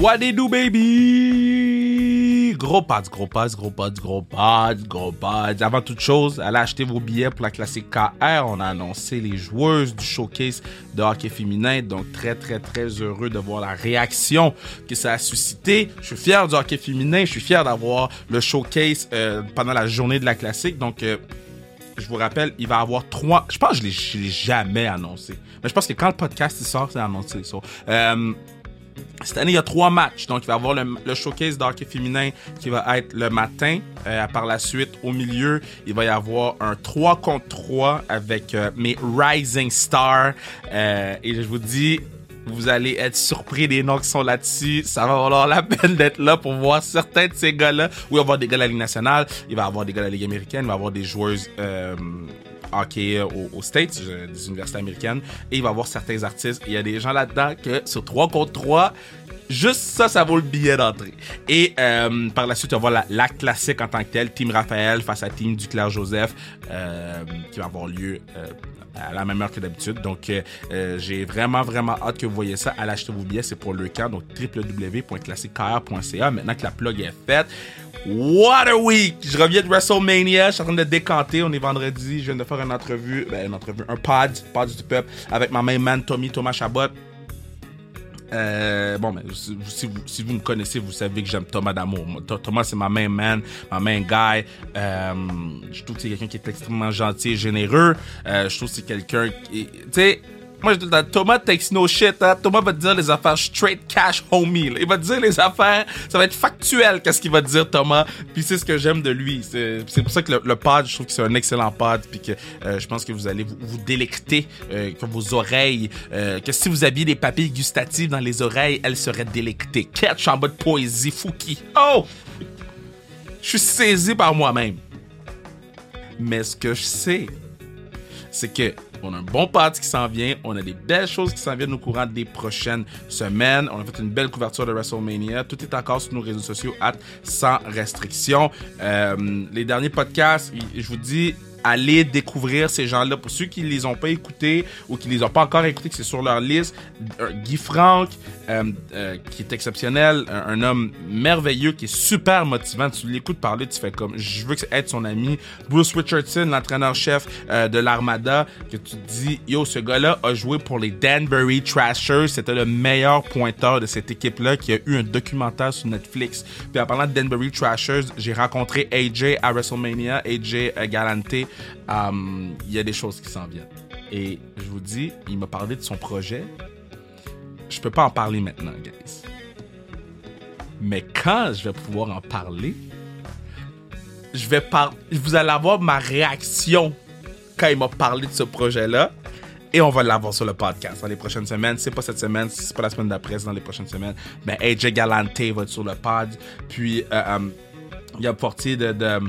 What it do, baby? Gros pads, gros pads, gros pads, gros pads, gros pads. Avant toute chose, allez acheter vos billets pour la classique KR. On a annoncé les joueuses du showcase de hockey féminin. Donc, très, très, très heureux de voir la réaction que ça a suscité. Je suis fier du hockey féminin. Je suis fier d'avoir le showcase euh, pendant la journée de la classique. Donc, euh, je vous rappelle, il va y avoir trois. Je pense que je ne l'ai jamais annoncé. Mais je pense que quand le podcast sort, c'est annoncé. Euh, cette année, il y a trois matchs. Donc, il va y avoir le, showcase d'hockey féminin qui va être le matin. Euh, par la suite, au milieu, il va y avoir un 3 contre 3 avec euh, mes Rising Stars. Euh, et je vous dis, vous allez être surpris des noms qui sont là-dessus. Ça va valoir la peine d'être là pour voir certains de ces gars-là. Oui, il va y avoir des gars de la Ligue nationale, il va y avoir des gars de la Ligue américaine, il va y avoir des joueuses hockey aux, States, des universités américaines, et il va avoir certains artistes. Il y a des gens là-dedans que sur 3 contre 3, Juste ça, ça vaut le billet d'entrée. Et euh, par la suite, on va la, la, classique en tant que telle, Team Raphaël face à Team Duclair Joseph, euh, qui va avoir lieu euh, à la même heure que d'habitude. Donc, j'ai vraiment, vraiment hâte que vous voyez ça. Allez acheter vos billets, c'est pour le camp. Donc, www.classiquekr.ca. Maintenant que la plug est faite, What a week! Je reviens de WrestleMania, je suis en train de décanter. On est vendredi, je viens de faire une entrevue, ben, une entrevue, un pod, pod du peuple, avec ma main man Tommy Thomas Chabot. Euh, bon, mais si, vous, si vous me connaissez, vous savez que j'aime Thomas d'amour. Thomas, c'est ma main man, ma main guy. Euh, je trouve que c'est quelqu'un qui est extrêmement gentil et généreux. Euh, je trouve que c'est quelqu'un qui... Tu sais moi, je Thomas takes no shit. Hein? Thomas va te dire les affaires straight cash homie. Il va te dire les affaires, ça va être factuel qu'est-ce qu'il va te dire Thomas. Puis c'est ce que j'aime de lui. C'est pour ça que le, pod, je trouve que c'est un excellent pod. Puis que euh, je pense que vous allez vous, délecter, euh, que vos oreilles, euh, que si vous aviez des papilles gustatives dans les oreilles, elles seraient délectées. Catch en bas de poésie, Fouki. Oh! Je suis saisi par moi-même. Mais ce que je sais, c'est que on a un bon parti qui s'en vient. On a des belles choses qui s'en viennent au courant des prochaines semaines. On a fait une belle couverture de WrestleMania. Tout est encore sur nos réseaux sociaux, sans restriction. Euh, les derniers podcasts, je vous dis, aller découvrir ces gens-là. Pour ceux qui ne les ont pas écoutés ou qui ne les ont pas encore écoutés, que c'est sur leur liste, euh, Guy Franck, qui est exceptionnel, un, homme merveilleux, qui est super motivant. Tu l'écoutes parler, tu fais comme, je veux être son ami. Bruce Richardson, l'entraîneur-chef de l'Armada, que tu te dis, yo, ce gars-là a joué pour les Danbury Trashers. C'était le meilleur pointeur de cette équipe-là qui a eu un documentaire sur Netflix. Puis en parlant de Danbury Trashers, j'ai rencontré AJ à WrestleMania, AJ Galante euh, il y a des choses qui s'en viennent. Et je vous dis, il m'a parlé de son projet. Je peux pas en parler maintenant, guys. Mais quand je vais pouvoir en parler, je vais par... vous allez avoir ma réaction quand il m'a parlé de ce projet-là. Et on va l'avoir sur le podcast dans les prochaines semaines. C'est pas cette semaine, c'est pas la semaine d'après, c'est dans les prochaines semaines. Mais AJ Galante va être sur le pod. Puis, euh, euh, il y a Portier de, de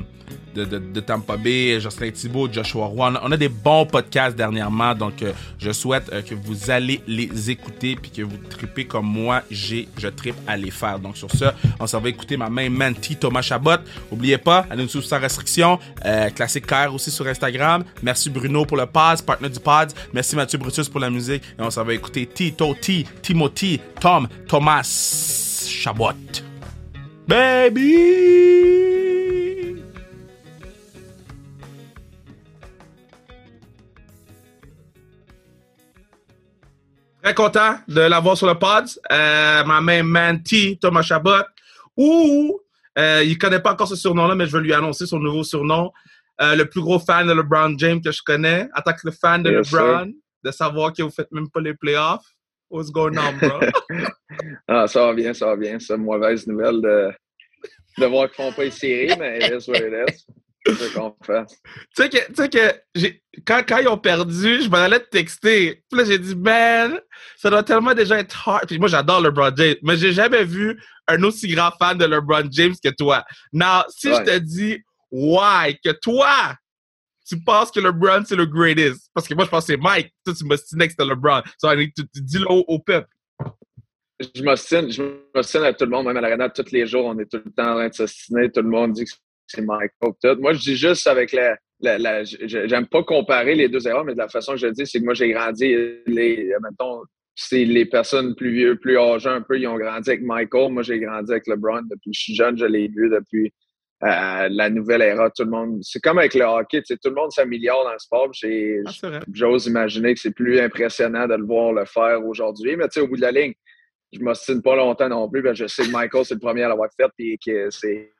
de, Tampa Bay, Jocelyn Thibault, Joshua Roy. On a des bons podcasts dernièrement, donc euh, je souhaite euh, que vous allez les écouter puis que vous tripez comme moi, j'ai, je tripe à les faire. Donc sur ça, on s'en va écouter ma main Manti Thomas Chabot. N'oubliez pas, allez nous suivre sans restriction. Euh, Classique KR aussi sur Instagram. Merci Bruno pour le pod, partenaire du pod. Merci Mathieu Brutus pour la musique. Et on s'en va écouter Tito T, Timothy, Tom, Thomas Chabot. Baby! Très content de l'avoir sur le pod. Euh, ma main Manti, Thomas Chabot. Ou, euh, il connaît pas encore ce surnom-là, mais je vais lui annoncer son nouveau surnom. Euh, le plus gros fan de LeBron James que je connais. Attaque le fan de LeBron. De savoir que vous faites même pas les playoffs. What's going on, bro? ah, ça va bien, ça va bien. C'est une mauvaise nouvelle de, de voir qu'ils font pas les séries, mais it is what it is. Tu sais que, tu sais que quand, quand ils ont perdu, je m'en allais te texter. Puis là, j'ai dit, man, ça doit tellement déjà être hard. Puis moi, j'adore LeBron James, mais j'ai jamais vu un aussi grand fan de LeBron James que toi. Non, si je te dis, why, que toi, tu penses que LeBron, c'est le greatest? Parce que moi, je pense que c'est Mike. Toi, tu m'ostines que c'était LeBron. So, dis-le au, au peuple. Je m'ostine, je m'ostine à tout le monde, même à l'arena, tous les jours, on est tout le temps en train de s'ostiner. Tout le monde dit que c'est Michael. Moi, je dis juste avec la. J'aime pas comparer les deux erreurs, mais de la façon que je dis, c'est que moi, j'ai grandi, les, mettons, c'est les personnes plus vieux, plus âgées un peu, ils ont grandi avec Michael. Moi, j'ai grandi avec LeBron depuis que je suis jeune. Je l'ai vu depuis euh, la nouvelle era. Tout le monde, c'est comme avec le hockey, tout le monde s'améliore dans le sport. Ah, j'ose imaginer que c'est plus impressionnant de le voir le faire aujourd'hui. Mais au bout de la ligne, je m'ostine pas longtemps non plus. je sais que Michael, c'est le premier à l'avoir fait et que c'est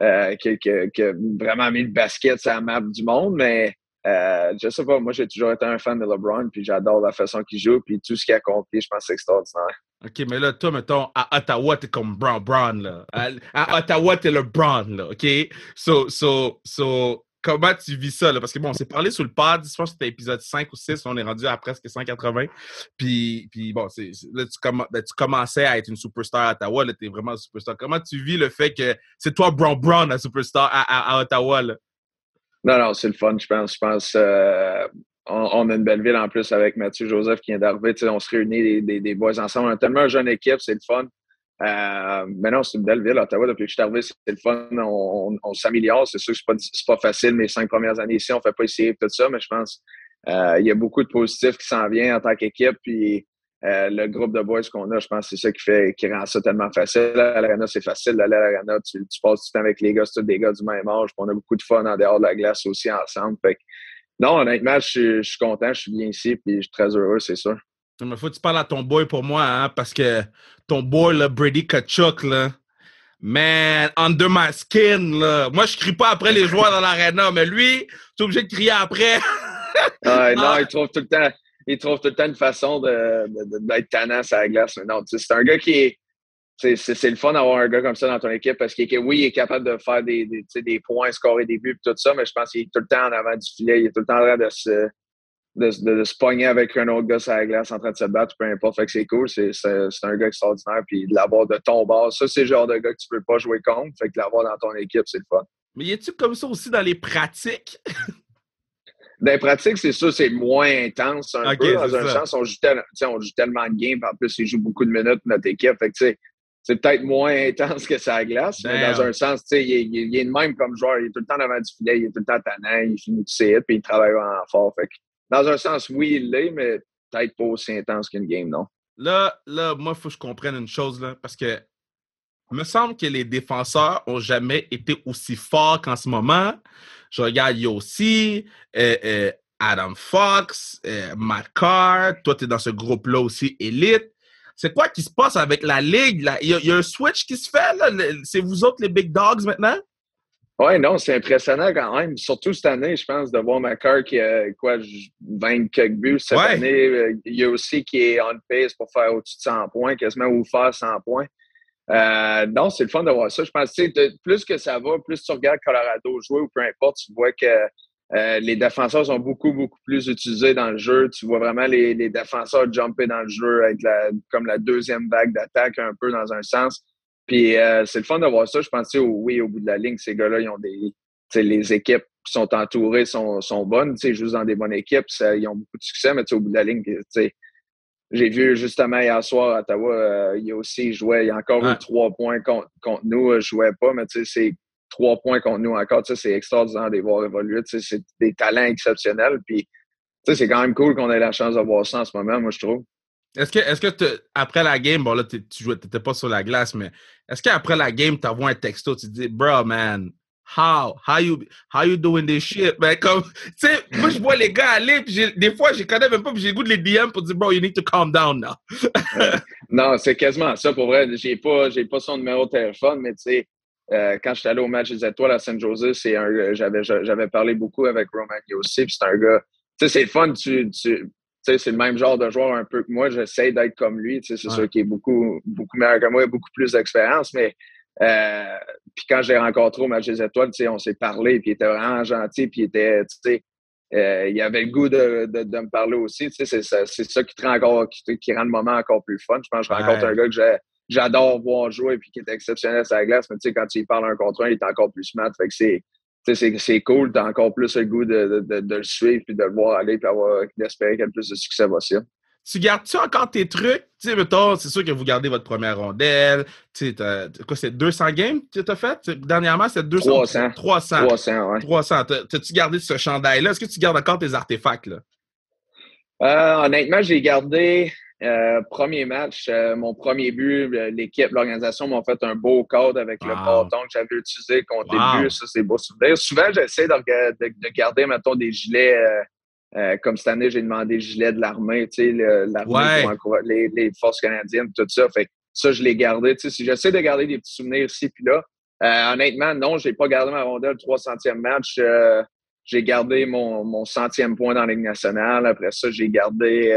euh, qui, a vraiment mis le basket sur la map du monde, mais euh, je sais pas, moi j'ai toujours été un fan de LeBron, puis j'adore la façon qu'il joue, puis tout ce qu'il a accompli, je pense que c'est extraordinaire. OK, mais là, toi, mettons, à Ottawa, t'es comme Brown, Brown, là. À, Ottawa, t'es le Brown, là, OK? So, so, so, comment tu vis ça? Là? Parce que bon, on s'est parlé sur le pod, je pense que c'était épisode 5 ou 6, on est rendu à presque 180. Puis, puis bon, c'est, là, ben, tu, commençais à être une superstar à Ottawa, là, t'es vraiment une superstar. Comment tu vis le fait que c'est toi, Brown Brown, la superstar à, Ottawa? Là? Non, non, c'est le fun, je pense. Je pense euh, on, a une belle ville en plus avec Mathieu Joseph qui vient d'arriver. On se réunit des, des, boys ensemble. On a tellement une jeune équipe, c'est le fun. Euh, mais non, c'est une belle ville, Ottawa. Depuis que je suis arrivé, c'est le fun. On, s'améliore. C'est sûr que c'est pas, pas facile mes cinq premières années ici. On fait pas essayer tout ça, mais je pense euh, il y a beaucoup de positifs qui s'en viennent en tant qu'équipe. Puis euh, le groupe de boys qu'on a, je pense que c'est ça qui fait qui rend ça tellement facile. À l'Arena, c'est facile d'aller à l'Arena. Tu, passes du temps avec les gars, c'est tous des gars du même âge. on a beaucoup de fun en dehors de la glace aussi ensemble. Non, honnêtement, je suis, content, je suis bien ici, puis je suis très heureux, c'est sûr. Mais faut que tu parles à ton boy pour moi, hein, parce que ton boy, là, Brady Kachuk, là, man, under my skin, là. Moi, je crie pas après les joueurs dans l'arena, mais lui, tu es obligé de crier après. ouais, non, ah. il trouve tout le temps, il trouve tout le temps une façon d'être de, de, tannant sur la glace. non, c'est un gars qui est, c'est le fun d'avoir un gars comme ça dans ton équipe parce que oui, il est capable de faire des, des, des points, scorer des buts et tout ça, mais je pense qu'il est tout le temps en avant du filet. Il est tout le temps en train de se, de, de, se pogner avec un autre gars sur la glace en train de se battre, peu importe. Fait que c'est cool. C'est un gars extraordinaire. Puis de l'avoir de ton bord, ça, c'est le genre de gars que tu peux pas jouer contre. Fait que l'avoir dans ton équipe, c'est le fun. Mais y a-tu comme ça aussi dans les pratiques? dans les pratiques, c'est sûr, c'est moins intense un peu. Dans un sens, on joue, on joue tellement de games. En plus, il joue beaucoup de minutes notre équipe. Fait que, c'est peut-être moins intense que ça glace, mais dans un sens, tu sais, il, il, est le même comme joueur. Il est tout le temps devant du filet, il est tout le temps tannant, il finit de ses puis il travaille vraiment fort. Fait que dans un sens, oui, il l'est, mais peut-être pas aussi intense qu'une game, non? Là, là, moi, il faut que je comprenne une chose, là, parce que me semble que les défenseurs ont jamais été aussi forts qu'en ce moment. Je regarde Yossi, euh, euh, Adam Fox, euh, Matt Carr, toi, tu es dans ce groupe-là aussi, élite. C'est quoi qui se passe avec la ligue? Il y, a un switch qui se fait, là? C'est vous autres les big dogs maintenant? Oui, non, c'est impressionnant quand même. Surtout cette année, je pense, de voir Macar qui a quoi, 20 quelques buts cette année. Euh, il y a aussi qui est on pace pour faire au-dessus de 100 points, quasiment ou faire 100 points. Euh, non, c'est le fun de voir ça. Je pense que plus que ça va, plus tu regardes Colorado jouer ou peu importe, tu vois que euh, les défenseurs sont beaucoup, beaucoup plus utilisés dans le jeu. Tu vois vraiment les, les défenseurs jumper dans le jeu avec la, comme la deuxième vague d'attaque un peu dans un sens. Puis euh, c'est le fun de voir ça. Je pense que oui, au bout de la ligne, ces gars-là, ils ont des. Les équipes qui sont entourées sont, sont bonnes. Ils jouent dans des bonnes équipes. ils ont beaucoup de succès, mais au bout de la ligne, j'ai vu justement hier soir à Ottawa, euh, il y a aussi jouait, il y a encore eu trois points contre, contre nous. Euh, je jouais pas, mais c'est trois points contre nous encore. C'est extraordinaire de les voir évoluer. C'est des talents exceptionnels. Puis c'est quand même cool qu'on ait la chance de voir ça en ce moment, moi, je trouve. Est-ce que, est-ce que après la game, bon là, tu n'étais pas sur la glace, mais est-ce qu'après la game, tu envoies un texto, tu dis, bro, man, how, how you, how you doing this shit? Ben, comme, tu sais, moi, je vois les gars aller, puis des fois, je connais même pas, puis j'ai le goût de les DM pour dire, bro, you need to calm down now. non, c'est quasiment ça, pour vrai. J'ai pas, j'ai pas son numéro de téléphone, mais tu sais, euh, quand j'étais allé au match des étoiles à San Jose, c'est un, j'avais, j'avais parlé beaucoup avec Roman aussi, puis c'est un gars, tu sais, c'est fun, tu, tu, c'est le même genre de joueur un peu que moi. J'essaie d'être comme lui. C'est sûr qu'il est beaucoup, beaucoup meilleur que moi, beaucoup plus d'expérience, mais euh, puis quand j'ai rencontré au match des étoiles, on s'est parlé, puis il était vraiment gentil, puis il était, euh, il avait le goût de, de, de me parler aussi. C'est ça, ça qui, te rend encore, qui, qui, rend le moment encore plus fun. Je pense que je rencontre un gars que j'adore voir jouer puis qui est exceptionnel sur la glace, mais quand il parle un contre un, il est encore plus smart. Fait que c'est c'est cool, tu as encore plus le goût de, de, de, le suivre puis de le voir aller puis d'espérer qu'il y ait plus de succès possible. Tu gardes-tu encore tes trucs? Tu sais, mettons, c'est sûr que vous gardez votre première rondelle. Tu sais, quoi, c'est 200 games que tu as fait? Dernièrement, c'est 200? 300. 300. 300, ouais. 300. T'as-tu gardé ce chandail-là? Est-ce que tu gardes encore tes artefacts, là? Euh, honnêtement, j'ai gardé Euh, premier match, euh, mon premier but, l'équipe, l'organisation m'ont fait un beau code avec le bâton que j'avais utilisé contre wow. but. Ça, c'est beau souvenir. Souvent, j'essaie de, de, garder, mettons, des gilets. comme cette année, j'ai demandé des gilets de l'armée, tu sais, l'armée les, les, forces canadiennes, tout ça. Fait ça, je l'ai gardé. Tu sais, si j'essaie de garder des petits souvenirs ici puis là, honnêtement, non, j'ai pas gardé ma rondelle le 300e match. j'ai gardé mon, mon centième point dans la Ligue nationale. Après ça, j'ai gardé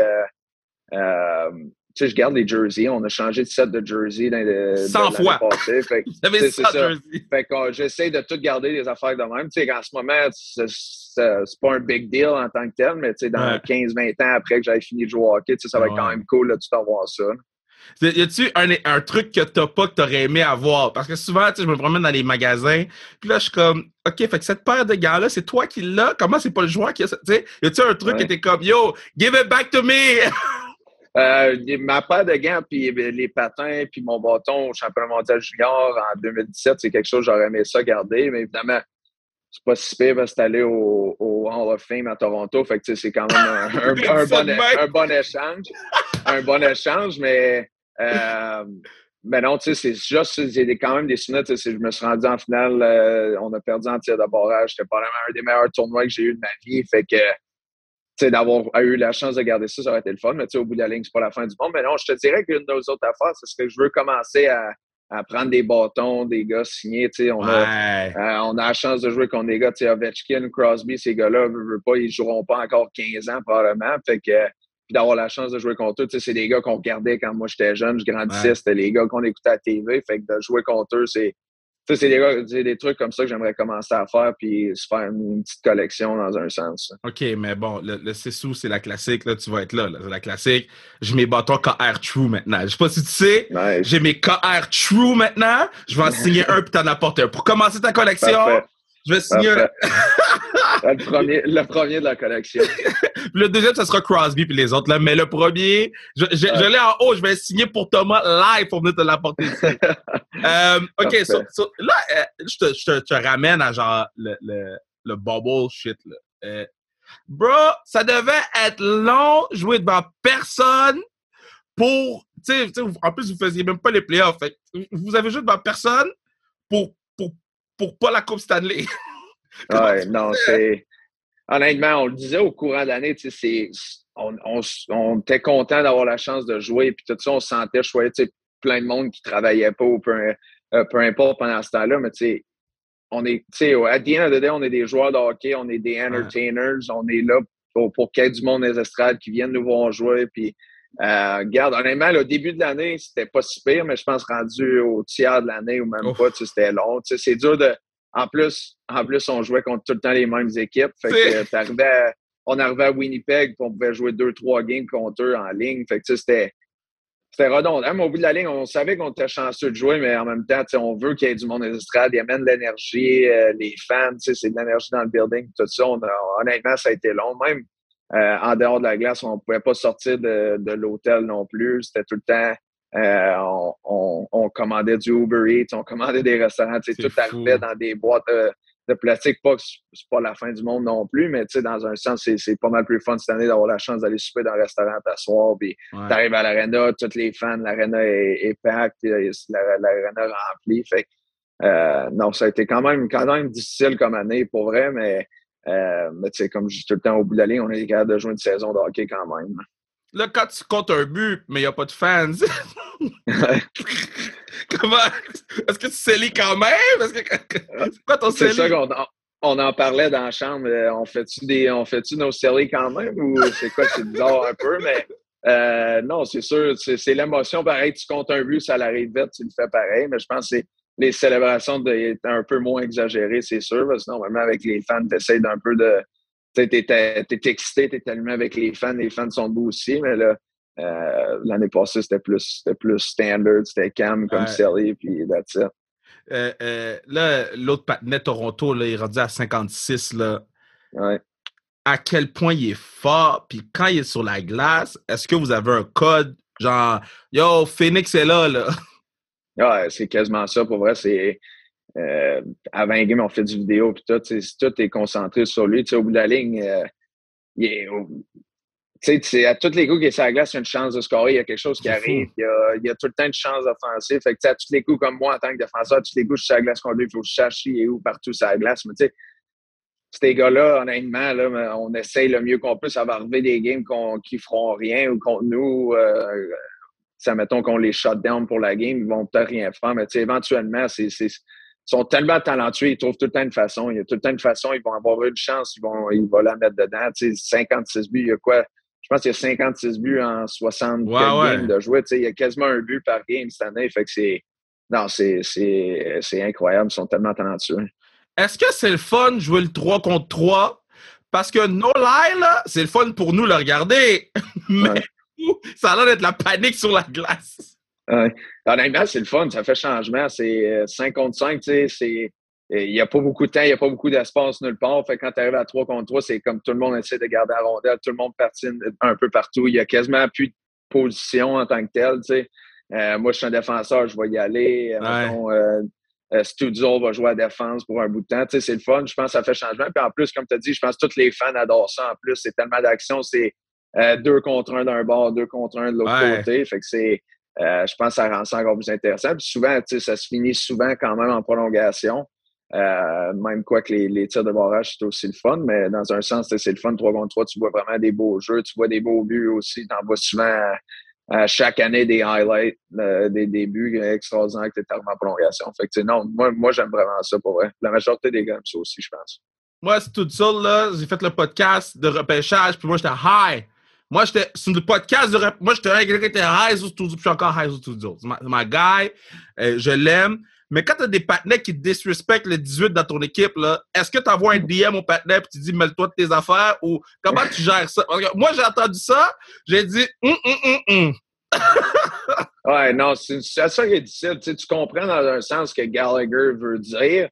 euh, tu sais, je garde les jerseys. On a changé de set de jerseys dans le 100 fois. Passé. Fait, c'est ça. Fait que j'essaie de tout garder les affaires de même. Tu sais, en ce moment, c'est pas un big deal en tant que tel, mais tu sais, dans 15-20 ans après que j'avais fini de jouer au hockey, tu sais, ça va être quand même cool de tout avoir ça. Y a-tu un, un, truc que t'as pas que t'aurais aimé avoir? Parce que souvent, tu sais, je me promène dans les magasins, puis là, je suis comme, OK, fait que cette paire de gants-là, c'est toi qui l'as? Comment c'est pas le joueur qui a ça? Y a-tu un truc qui était comme, yo, give it back to me? Euh, ma paire de gants, puis les patins, puis mon bâton au championnat mondial junior en 2017, c'est quelque chose que j'aurais aimé ça garder. Mais évidemment, c'est pas si pire parce que aller au, au, Hall of Fame à Toronto. Fait que c'est quand même un, bon, un, bon, échange. un bon échange, mais euh, mais non, tu sais, c'est juste, j'ai quand même des souvenirs. Je me suis rendu en finale, euh, on a perdu en tir de barrage. C'était probablement un des meilleurs tournois que j'ai eu de ma vie. Fait que d'avoir eu la chance de garder ça, ça aurait été le fun. Mais au bout de la ligne, c'est pas la fin du monde. Mais non, je te dirais qu'une de nos autres affaires, c'est que je veux commencer à, à, prendre des bâtons, des gars signés. On, a, euh, on a la chance de jouer contre des gars, Ovechkin, Crosby, ces gars-là, pas, ils joueront pas encore 15 ans probablement. Fait que puis d'avoir la chance de jouer contre eux. C'est des gars qu'on regardait quand moi j'étais jeune, je grandissais, c'était les gars qu'on écoutait à la TV. Fait que de jouer contre eux, c'est c'est des, des, trucs comme ça que j'aimerais commencer à faire puis se faire une, petite collection dans un sens. OK, mais bon, le, le c'est la classique. Là, tu vas être là. C'est la classique. J'ai mes bâtons KR True maintenant. Je sais pas si tu sais. J'ai mes KR True maintenant. Je vais en signer un puis t'en apporter un. Pour commencer ta collection, je vais signer un. le, premier, le premier de la collection. le deuxième, ça sera Crosby puis les autres. Là. Mais le premier, je, je, l'ai en haut, je vais signer pour Thomas live pour venir te l'apporter euh, OK, là, euh, je, te, je, te, ramène à genre le, le, le bubble shit. Là. Euh, bro, ça devait être long jouer devant personne pour. Tu sais, en plus, vous faisiez même pas les playoffs. Fait, vous avez joué devant personne pour, pour, pour pas la Coupe Stanley. ouais, non, c'est. Honnêtement, on le disait au courant de l'année, on, on, on, était content d'avoir la chance de jouer, puis tout ça, on se sentait choyer, plein de monde qui travaillait pas ou peu, euh, peu importe pendant ce temps-là, mais tu sais, on est, tu sais, à the end of the day, on est des joueurs de hockey, on est des entertainers, on est là pour, pour qu'il y ait du monde des estrades qui viennent nous voir jouer, puis euh, regarde, honnêtement, le début de l'année, c'était pas si pire, mais je pense rendu au tiers de l'année ou même pas, c'était long. C'est dur de, en plus, en plus, on jouait contre tout le temps les mêmes équipes. Fait que on arrivait à Winnipeg, puis on pouvait jouer deux, trois games contre eux en ligne. Fait que c'était c'était redondant. Mais au bout de la ligne, on savait qu'on était chanceux de jouer, mais en même temps, on veut qu'il y ait du monde estrades. Il amène de l'énergie, euh, les fans, c'est de l'énergie dans le building, tout ça. honnêtement, ça a été long. Même euh, en dehors de la glace, on ne pouvait pas sortir de, de l'hôtel non plus. C'était tout le temps euh, on, on, commandait du Uber Eats, on commandait des restaurants, tout arrivait dans des boîtes de, plastique. Pas que c'est pas la fin du monde non plus, mais dans un sens, c'est pas mal plus fun cette année d'avoir la chance d'aller souper dans un restaurant, t'asseoir, puis t'arrives à l'arena, tous les fans, l'arena est, est packed, l'arena remplie. Fait euh, non, ça a été quand même, quand même difficile comme année pour vrai, mais, euh, mais comme je dis tout le temps au bout de la ligne, on est capable de jouer une saison de hockey quand même. Là, quand tu comptes un but, mais il n'y a pas de fans. Comment? Est-ce que tu scellis quand même? C'est quoi ton C'est ça qu'on on en parlait dans la chambre. Euh, on fait-tu des. On fait-tu nos scellés quand même? Ou c'est quoi? C'est bizarre un peu, mais euh, non, c'est sûr. C'est l'émotion. Pareil, tu comptes un but, ça l'arrive vite, tu le fais pareil. Mais je pense que les célébrations étaient un peu moins exagérées, c'est sûr. Parce que normalement, avec les fans, tu essaies d'un peu de tu es, excité, tu es allumé avec les fans, les fans sont beaux aussi, mais là, euh, l'année passée, c'était plus, plus standard, c'était calme comme ouais. puis that's it. Euh, euh, là, l'autre patinet Toronto, là, il est rendu à 56. Là. Ouais. À quel point il est fort, puis quand il est sur la glace, est-ce que vous avez un code genre Yo, Phoenix est là, là? Ouais, c'est quasiment ça. Pour vrai, c'est euh, avant game, on fait du vidéo, puis tout, tout est concentré sur lui. au bout de la ligne, euh, il est, tu sais, à tous les coups qu'il est sur la glace, il y a une chance de scorer, il y a quelque chose qui arrive, il y, a, il y, a, tout le temps une chance d'offensive. Fait que, à tous les coups, comme moi, en tant que défenseur, à tous les coups, je suis sur la glace contre lui, il faut que je cherche est où partout sur la glace. Mais tu sais, ces gars-là, honnêtement, là, on essaye le mieux qu'on peut. Ça va arriver des games qui feront rien ou contre nous. Euh, ça, mettons qu'on les shut down pour la game, ils vont peut-être rien faire, mais éventuellement, c'est, sont tellement talentueux, ils trouvent tout le temps une façon. Il y a tout le temps une façon, ils vont avoir une chance, ils vont, ils vont la mettre dedans. 56 buts, il y a quoi? Je pense qu'il y a 56 buts en 60 games de jouer. Il y a quasiment un but par game cette année. Fait que c'est. Non, c'est incroyable. Ils sont tellement talentueux. Est-ce que c'est le fun de jouer le 3 contre 3? Parce que no lie, c'est le fun pour nous le regarder. Mais ça a l'air d'être la panique sur la glace. Ouais. Honnêtement, c'est le fun. Ça fait changement. C'est 5 euh, contre 5, tu sais. Il n'y a pas beaucoup de temps, il n'y a pas beaucoup d'espace nulle part. Fait quand tu arrives à 3 contre 3, c'est comme tout le monde essaie de garder la rondelle, tout le monde patine un peu partout. Il y a quasiment plus de position en tant que tel. Euh, moi, je suis un défenseur, je vais y aller. Euh, euh, Studio va jouer à défense pour un bout de temps. c'est le fun. Je pense que ça fait changement. Puis en plus, comme tu as dit, je pense que tous les fans adorent ça. En plus, c'est tellement d'action. C'est deux contre un d'un bord, deux contre un de l'autre côté. Fait que c'est. Je pense que ça rend ça encore plus intéressant. Puis souvent, ça se finit souvent quand même en prolongation. Euh, même quoi que les, les, tirs de barrage, c'est aussi le fun, mais dans un sens, c'est le fun 3 contre 3. Tu vois vraiment des beaux jeux, tu vois des beaux buts aussi. Tu en vois souvent à, chaque année des highlights, euh, des, des buts extraordinaires que tu en prolongation. Fait que, non, moi, moi j'aime vraiment ça pour vrai. La majorité des gars ça aussi, je pense. Moi, c'est tout seul, là. J'ai fait le podcast de repêchage, puis moi, j'étais high. Moi, j'étais sur le podcast de Moi, j'étais un gars qui était high sur studio, puis je suis encore high sur studio. C'est ma, guy. Euh, je l'aime. Mais quand tu as des partenaires qui disrespectent le 18 dans ton équipe, est-ce que tu envoies un DM au partenaire et tu dis mêle-toi de tes affaires ou comment tu gères ça? Moi, j'ai entendu ça, j'ai dit hum, hum, hum, hum. ouais, non, c'est ça qui est difficile. Tu, tu comprends dans un sens ce que Gallagher veut dire.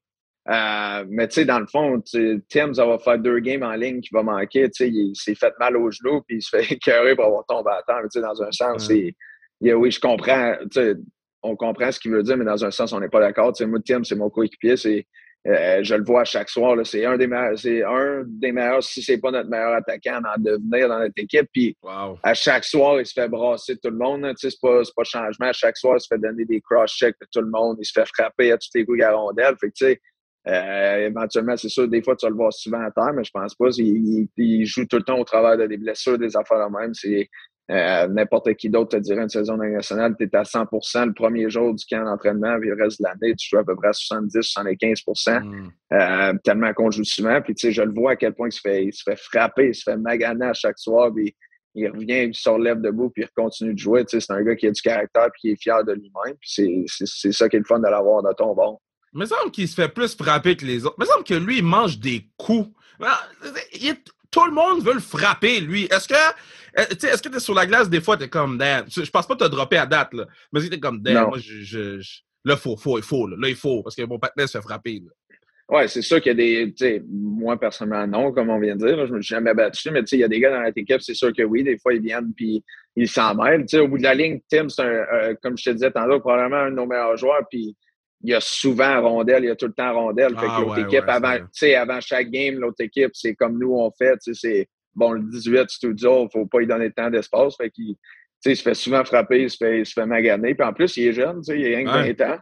Euh, mais tu sais, dans le fond, Tim, ça va faire deux games en ligne qui va manquer. Tu sais, il, s'est fait mal au genou puis il se fait écœurer pour avoir tombé à temps. Mais tu sais, dans un sens, oui, je comprends. Tu sais, on comprend ce qu'il veut dire, mais dans un sens, on n'est pas d'accord. Tu sais, moi, Tim, c'est mon coéquipier. C'est, euh, je le vois à chaque soir. C'est un des meilleurs, c'est un des meilleurs, si c'est pas notre meilleur attaquant à devenir dans notre équipe. Puis à chaque soir, il se fait brasser tout le monde. Tu sais, c'est pas, pas changement. À chaque soir, il se fait donner des cross-checks de tout le monde. Il se fait frapper à tous les coups de la rondelle. Fait que, tu sais, euh, éventuellement, c'est sûr, des fois, tu vas le voir souvent à terre, mais je pense pas. Il, il, joue tout le temps au travers de des blessures, des affaires de même. C'est, euh, n'importe qui d'autre te dirait une saison nationale, tu es à 100% le premier jour du camp d'entraînement, puis le reste de l'année, tu joues à peu près à 70-75 mm. euh, tellement qu'on joue souvent. Puis, tu sais, je le vois à quel point il se fait, il se fait frapper, il se fait maganer à chaque soir, puis il revient, il se relève debout, puis il continue de jouer. Tu sais, c'est un gars qui a du caractère, puis qui est fier de lui-même. Puis c'est ça qui est le fun de l'avoir dans ton bord. Il me semble qu'il se fait plus frapper que les autres. Il me semble que lui, il mange des coups. Il est tout le monde veut le frapper, lui. Est-ce que euh, est-ce que tu es sur la glace, des fois, tu es comme damn. Je pense pas te dropper à date, là. Mais tu es comme damn. Moi, je, je, là, il faut, faut, il faut. Là, là il faut. Parce que mon partenaire se fait frapper. Là. Ouais, c'est sûr qu'il y a des. Tu sais, moi, personnellement, non, comme on vient de dire. je me suis jamais battu. Mais tu sais, il y a des gars dans notre équipe, c'est sûr que oui. Des fois, ils viennent puis ils s'en mêlent. Tu au bout de la ligne, Tim, c'est un, euh, comme je te disais tantôt, probablement un de nos meilleurs joueurs. Puis il y a souvent rondelle, il y a tout le temps rondelle. Fait que ah, l'autre équipe, avant, avant chaque game, l'autre équipe, c'est comme nous on fait. C'est bon, le 18 studio, il faut pas y donner tant d'espace. Fait qu'il il se fait souvent frapper, il se fait, il se fait maganer. Puis en plus, il est jeune, il a rien que 20 ans.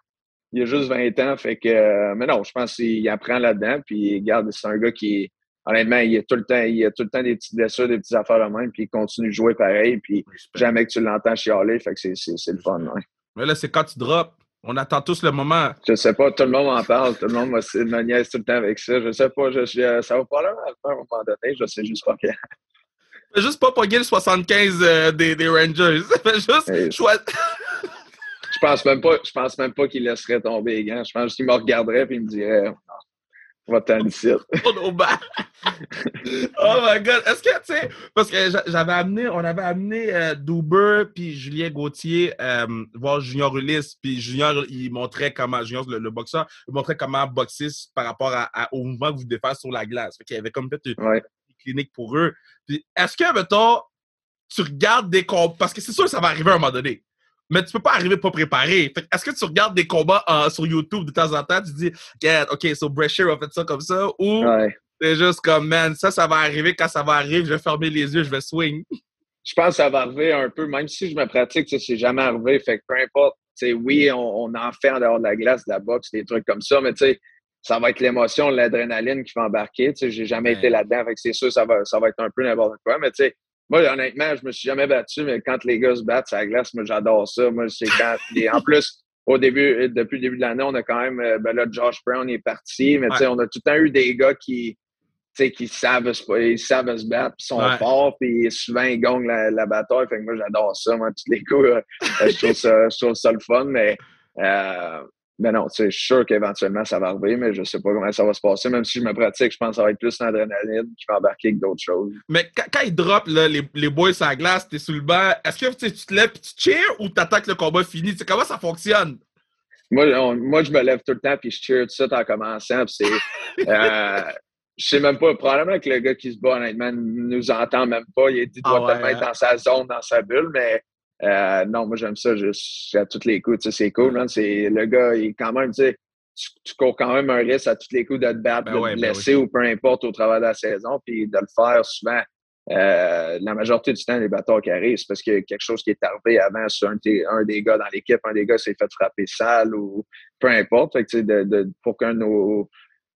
Il a juste 20 ans. Fait que, mais non, je pense qu'il apprend là-dedans. Puis regarde, c'est un gars qui honnêtement, il a tout le temps, il a tout le temps des petites blessures, des petites affaires de même, puis il continue de jouer pareil, puis jamais que tu l'entends chialer, fait que c'est le fun. Mais là, c'est quand tu drops, on attend tous le moment. Je sais pas, tout le monde en parle, tout le monde me niaise tout le temps avec ça. Je sais pas, je, ça va pas là à un moment donné, je sais juste pas quand. Fais juste pas pogner le 75 euh, des, des, Rangers. Fais juste je pense même pas, je pense même pas qu'il laisserait tomber les gants. Je pense qu'il me regarderait et il me dirait Va-t'en ici. oh my god. Est-ce que, tu sais, parce que j'avais amené, on avait amené euh, Duber puis Julien Gauthier euh, voir Junior Ulysse, puis Junior, il montrait comment, Junior, le, boxeur, il montrait comment boxer par rapport à, au mouvement que vous devez faire sur la glace. Fait qu'il y avait comme peut-être une, clinique pour eux. Puis est-ce que, mettons, tu regardes des combats, parce que c'est sûr que ça va arriver à un moment donné mais tu peux pas arriver pas préparé. Est-ce que tu regardes des combats sur YouTube de temps en temps, tu dis, OK, so Brescher a fait ça comme ça, ou c'est juste comme, man, ça, ça va arriver, quand ça va arriver, je vais fermer les yeux, je vais swing. je pense que ça va arriver un peu, même si je me pratique, c'est jamais arrivé. Fait que peu importe, oui, on, on, en fait en dehors de la glace, de la boxe, des trucs comme ça, mais tu sais, ça va être l'émotion, l'adrénaline qui va embarquer. Tu sais, j'ai jamais été là-dedans, fait que c'est sûr, ça va, ça va être un peu n'importe quoi, mais tu sais, moi, honnêtement, je me suis jamais battu, mais quand les gars se battent sur la glace, moi, j'adore ça. Moi, c'est quand. en plus, au début, depuis le début de l'année, on a quand même. Euh, ben là, Josh Brown est parti, mais tu sais, on a tout le temps eu des gars qui. qui savent, ils savent se battre, puis sont forts, puis souvent ils gagnent la, la, bataille. Fait que moi, j'adore ça, moi, tous les coups. je, trouve ça, je trouve ça le fun, mais euh, mais non, je suis sûr qu'éventuellement, ça va arriver, mais je ne sais pas comment ça va se passer. Même si je me pratique, je pense que ça va être plus l'adrénaline qui va embarquer que d'autres choses. Mais quand, quand ils drop les, les boys sur la glace, tu es sous le banc, est-ce que tu te lèves et tu cheers ou tu attaques le combat fini? comment ça fonctionne? Moi, moi, je me lève tout le temps puis je cheer tout ça en commençant. c'est, euh, je sais même pas, probablement que le gars qui se bat, honnêtement, nous entend même pas. Il, il doit ah hein? dans sa zone, dans sa bulle, mais euh, non, moi, j'aime ça juste à toutes les coups. C'est cool. Hein? C'est, le gars, il quand même, tu, tu cours quand même un risque à tous les coups de te battre, ben de te ben blesser ou peu importe au travers de la saison, puis de le faire souvent. Euh, la majorité du temps, les batteurs qui arrivent, c'est parce qu'il y a quelque chose qui est arrivé avant sur un, un des gars dans l'équipe, un des gars s'est fait frapper sale ou peu importe. Fait que, de, de, pour qu'un de nos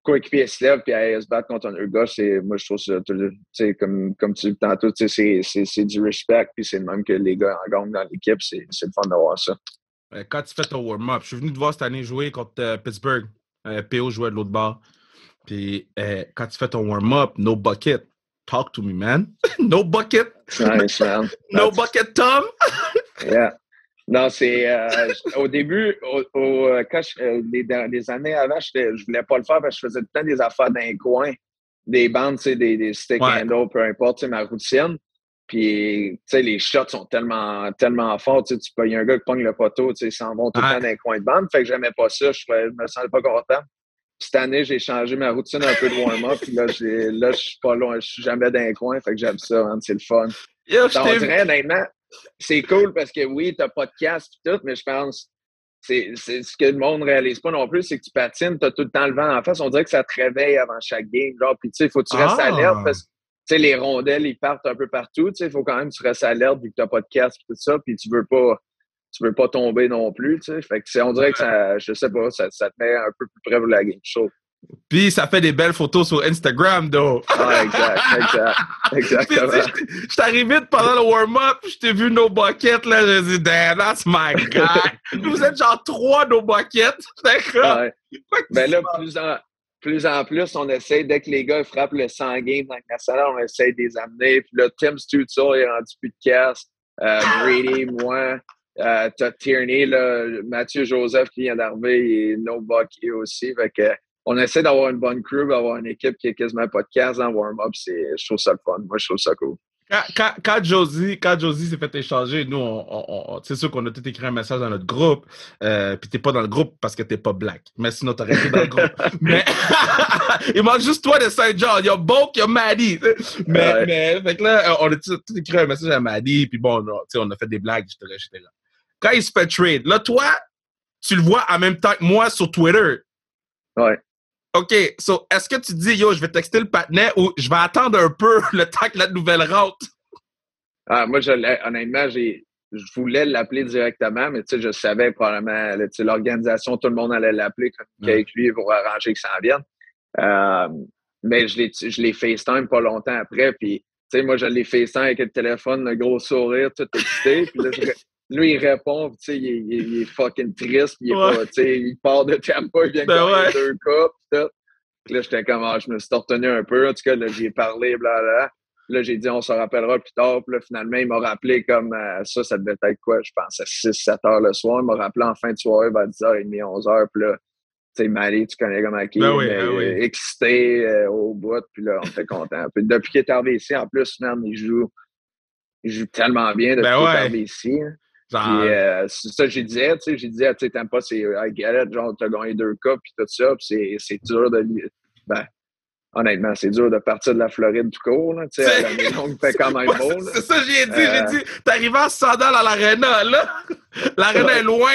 coéquipier se lève puis à se battre contre un gars, c'est, moi, je trouve ça, comme, comme tu dis tantôt, c'est, du respect, puis c'est le même que les gars en gagnent dans l'équipe, c'est, le fun d'avoir ça. Euh, quand tu fais ton warm-up, je suis venu te voir cette année jouer contre euh, Pittsburgh. Euh, PO jouait de l'autre bord. Puis quand tu fais ton warm-up, no bucket. Talk to me, man. no bucket. Nice, man. no bucket, Tom. yeah. Non, c'est euh, au début, au, euh, quand euh, les, années avant, je voulais pas le faire parce que je faisais tout le temps des affaires d'un coin, des bandes, des, des stick ouais. handles, peu importe, ma routine. Puis, tu sais, les shots sont tellement, tellement forts. Tu peux, il y a un gars qui pogne le poteau, tu sais, ils s'en vont tout le temps dans un coin de bande. Fait que j'aimais pas ça. Je, me sentais pas content. Cette année, j'ai changé ma routine un peu de warm-up. Puis là, là, je suis pas loin. Je suis jamais dans un coin. Fait que j'aime ça, C'est le fun. Yo, Donc, on dirait, honnêtement, c'est cool parce que oui, t'as pas de casque et tout, mais je pense c'est ce que le monde réalise pas non plus, c'est que tu patines, tu as tout le temps le vent en face. On dirait que ça te réveille avant chaque game. Genre, puis tu sais, il faut que tu restes ah! alerte parce que tu sais, les rondelles, ils partent un peu partout. Tu sais, il faut quand même que tu restes alerte vu que tu n'as pas de casque et tout ça, puis tu veux pas tu veux pas tomber non plus. Tu sais. Fait que on dirait que ça, je sais pas, ça, ça te met un peu plus près pour la game show. Puis ça fait des belles photos sur Instagram, though. Ah, exact, exact. Exactement. Je suis arrivé pendant le warm-up, je t'ai vu nos buckets, là, je dit, damn, that's my guy. Vous êtes genre trois nos buckets. D'accord. Ouais. Ben là, plus en, plus en plus, on essaie, dès que les gars frappent le 100 game dans le national, on essaie de les amener. Puis là, Tim Stutzel est rendu plus de casse. Euh, Brady, moi. Euh, T'as Tierney, là, Mathieu Joseph qui vient d'arriver et No Bucky aussi. Fait que on essaie d'avoir une bonne crew, d'avoir une équipe qui est quasiment pas de en warm-up. Je trouve ça le fun. Moi, je trouve ça cool. Quand, quand, Josie, quand Josie s'est fait échanger, nous, on, c'est sûr qu'on a tout écrit un message dans notre groupe. Euh, puis t'es pas dans le groupe parce que t'es pas black. Mais sinon, t'aurais été dans le groupe. mais il manque juste toi de Saint-Jean. Il y a Boke, il y a Maddie. Mais, mais fait que là, on a tout, écrit un message à Maddie. Puis bon, on a fait des blagues. J'étais là. Quand il se fait trade, là, toi, tu le vois en même temps que moi sur Twitter. Ouais. OK, so, est-ce que tu dis, yo, je vais texter le patinet ou je vais attendre un peu le temps que la nouvelle rentre? Ah, moi, je, honnêtement, j'ai, je voulais l'appeler directement, mais tu sais, je savais probablement, l'organisation, tout le monde allait l'appeler avec lui pour arranger que ça en vienne. Euh, mais je l'ai, je l'ai FaceTime pas longtemps après, puis tu sais, moi, je l'ai FaceTime avec le téléphone, le gros sourire, tout excité, puis là, je, lui, il répond, tu sais, il, il, est fucking triste, il, est pas, tu sais, il part de Tampa, il vient ben de ouais. deux coupes, tout. Puis là, j'étais comme, ah, je me suis retenu un peu. En tout cas, là, j'ai parlé, blablabla. Là, j'ai dit, on se rappellera plus tard. Puis là, finalement, il m'a rappelé comme euh, ça, ça devait être quoi, je pense, à 6-7 heures le soir. Il m'a rappelé en fin de soirée, vers 10h30, 11h. Puis là, tu sais, Marie, tu connais comme qui, ben oui, ben oui. excité euh, au bout. Puis là, on était content. Puis depuis qu'il est arrivé ici, en plus, même, il joue, il joue tellement bien depuis ben qu'il est arrivé ici. Hein. Euh, c'est ça que j'ai dit, tu sais, j'ai dit, tu sais, t'aimes pas, c'est I get it, genre, t'as gagné deux cups puis tout ça, puis c'est dur de. Ben, honnêtement, c'est dur de partir de la Floride tout court, là, tu sais, la maison fait quand même beau. C'est ça, j'ai dit, j'ai euh, dit, t'arrives à Sandal à l'aréna, là. L'aréna est loin.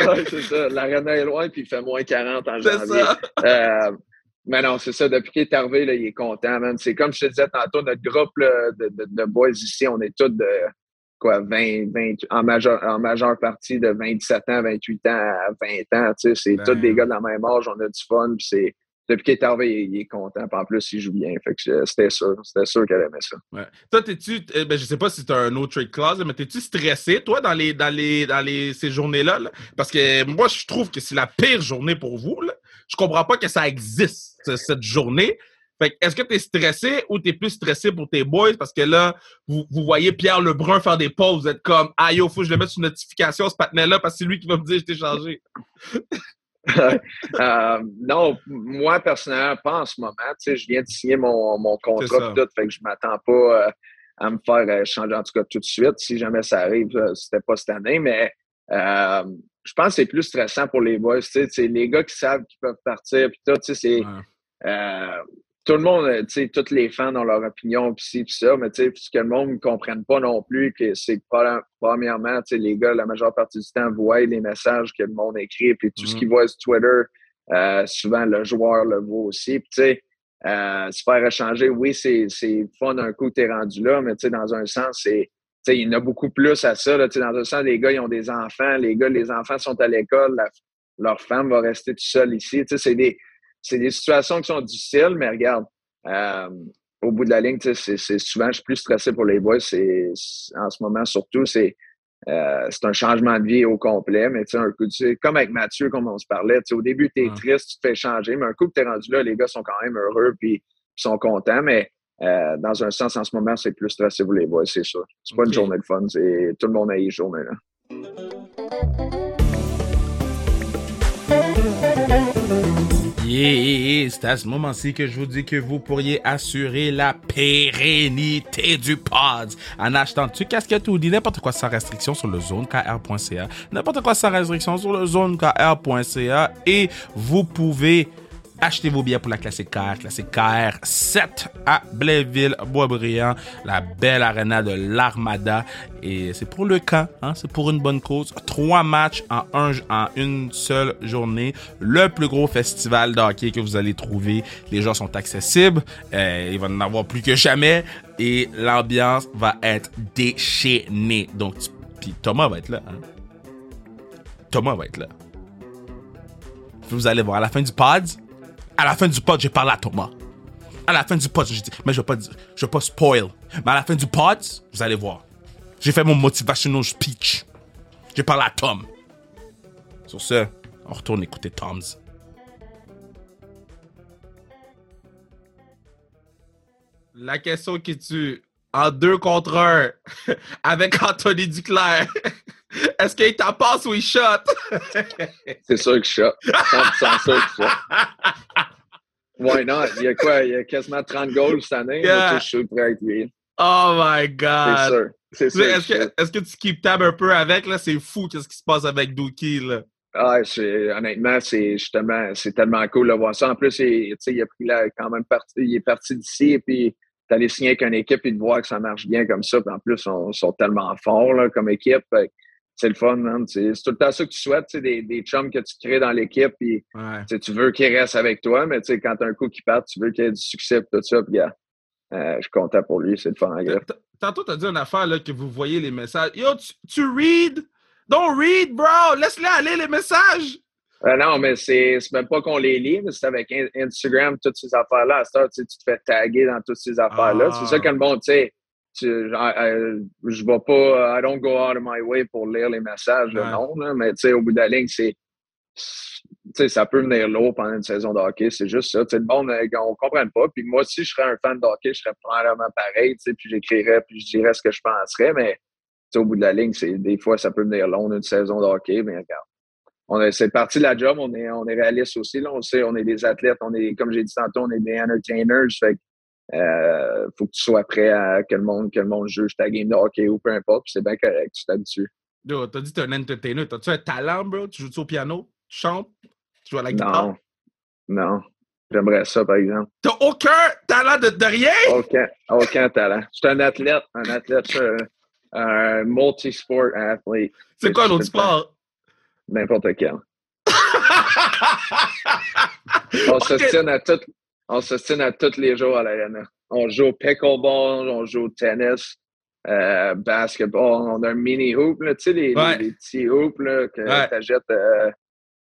ouais, c'est ça. L'aréna est loin, puis il fait moins 40 en janvier. Ça. Euh, Mais non, c'est ça. Depuis qu'il est arrivé, là, il est content, man. C'est comme je te disais tantôt, notre groupe de, de, de, boys ici, on est tous de quoi, 20, 20 en, majeure, en majeure partie de 27 ans, 28 ans à 20 ans. Tu sais, c'est tous des gars de la même âge, on a du fun. Puis c'est, depuis qu'il est arrivé, il, est content. Puis en plus, il joue bien. Fait que c'était sûr. C'était sûr qu'elle aimait ça. Ouais. Toi, t'es-tu, euh, ben, je sais pas si tu as un autre trade clause, mais t'es-tu stressé, toi, dans les, dans les, dans les, ces journées-là? Parce que moi, je trouve que c'est la pire journée pour vous. Là. Je comprends pas que ça existe, cette journée. Fait est-ce que tu es stressé ou tu es plus stressé pour tes boys? Parce que là, vous, vous voyez Pierre Lebrun faire des pauses, vous êtes comme, ah yo, faut que je le mette sur notification, ce patinet-là, parce que c'est lui qui va me dire je t'ai changé. euh, non, moi, personnellement, pas en ce moment. Tu sais, je viens de signer mon, mon contrat tout, fait que je m'attends pas euh, à me faire euh, changer en tout cas tout de suite. Si jamais ça arrive, c'était pas cette année, mais je pense que c'est plus stressant pour les boys. Tu sais, les gars qui savent qu'ils peuvent partir, puis tout, tu sais, c'est tout le monde, tu sais, tous les fans ont leur opinion, puis ci, puis ça, mais tu sais, ce que le monde ne comprenne pas non plus, que c'est que premièrement, tu sais, les gars, la majeure partie du temps, voient les messages que le monde écrit, puis tout ce mm-hmm. qu'ils voient sur Twitter, euh, souvent le joueur le voit aussi. Puis tu sais, euh, se faire échanger, oui, c'est fun un coup, tu es rendu là, mais tu sais, dans un sens, c'est. Tu sais, il y en a beaucoup plus à ça. Là, tu sais, dans un sens, les gars, ils ont des enfants. Les gars, les enfants sont à l'école. Leur femme va rester tout seule ici. Tu sais, c'est des, c'est des situations qui sont difficiles, mais regarde, euh, au bout de la ligne, c'est souvent, je suis plus stressé pour les boys. C'est en ce moment, surtout, c'est euh, c'est un changement de vie au complet. Mais un coup, comme avec Mathieu, comme on se parlait, au début, tu es triste, tu te fais changer, mais un coup que tu es rendu là, les gars sont quand même heureux puis sont contents. Mais euh, dans un sens, en ce moment, c'est plus stressé pour les boys, c'est sûr. C'est pas une journée de fun. Tout le monde a eu une journée là. Et c'est à ce moment-ci que je vous dis que vous pourriez assurer la pérennité du pod. En achetant tu casquette ou n'importe quoi sans restriction sur le zonekr.ca, n'importe quoi sans restriction sur le zonekr.ca et vous pouvez Achetez vos billets pour la classique KR, classique KR 7 à Blainville, Boisbriand, la belle arena de l'Armada. Et c'est pour le camp, hein, c'est pour une bonne cause. Trois matchs en, un, en une seule journée. Le plus gros festival d'hockey que vous allez trouver. Les gens sont accessibles. Euh, il va en avoir plus que jamais. Et l'ambiance va être déchaînée. Donc, puis Thomas va être là. Hein. Thomas va être là. Vous allez voir à la fin du pod, à la fin du pod, j'ai parlé à Thomas. À la fin du pod, j'ai dit, mais je vais pas vais pas spoil. Mais à la fin du pod, vous allez voir. J'ai fait mon motivational speech. J'ai parlé à Tom. Sur ce, on retourne écouter Tom's. La question qui tue en deux contre un avec Anthony Duclair. Est-ce qu'il t'en passe ou il shot? C'est sûr qu'il shot. 100% sûr qu'il shot. Ouais, non, il y a quoi? Il y a quasiment 30 goals cette année. je suis prêt. Oh my God! C'est sûr. C'est sûr. Est-ce que, est que, tu keep tab un peu avec? là? C'est fou qu'est-ce qui se passe avec Dookie. Là. Ah, honnêtement, c'est justement, c'est tellement cool de voir ça. En plus, il, il a pris là, quand même parti, il est parti d'ici et puis d'aller signer avec une équipe et de voir que ça marche bien comme ça. Puis en plus, ils sont tellement forts là, comme équipe c'est le fun, man. C'est tout le temps ça que tu souhaites, des, des chums que tu crées dans l'équipe, puis tu veux qu'ils restent avec toi, mais quand tu as un coup qui part, tu veux qu'il y ait du succès, tout ça, puis euh, je suis content pour lui, c'est le fun Tantôt, tu as dit une affaire là, que vous voyez les messages. Yo, tu, tu read? Don't read, bro! Laisse-les aller, les messages! Euh, non, mais c'est même pas qu'on les lit, mais c'est avec Instagram, toutes ces affaires-là. Tu te fais taguer dans toutes ces affaires-là. C'est ça ah. que le monde, tu sais je, je vais pas, I don't go out of my way pour lire les messages, non, mais tu sais, au bout de la ligne, c'est, ça peut venir lourd pendant une saison de hockey, c'est juste ça. le monde, euh, on comprenne pas. Puis moi, si je serais un fan de hockey, je serais probablement pareil, puis j'écrirais, puis je dirais ce que je penserais, mais au bout de la ligne, c'est des fois, ça peut venir long une saison de hockey, mais regarde. On c'est partie de la job, on est, on est réaliste aussi. Là, on sait, on est des athlètes, on est, comme j'ai dit tantôt, on est des entertainers. Fait euh, faut que tu sois prêt à que le monde, que le monde juge ta game de hockey ou peu importe, c'est bien correct, tu t'habitues. Yo, t'as dit que t'es un entertainer. T'as-tu un talent, bro? Tu joues au piano? Tu chantes? Tu joues à la guitare? Non. Non. J'aimerais ça, par exemple. T'as aucun talent de, de, rien? Aucun, aucun talent. Je suis un athlète, un athlète, un multi-sport athlète. C'est quoi l'autre sport? N'importe quel. on se tient à tout, on se à tous les jours à l'arena. On joue au pickleball, on joue au tennis, euh, basketball. On a un mini hoop, tu sais, les, petits hoops là, que tu achètes. Euh,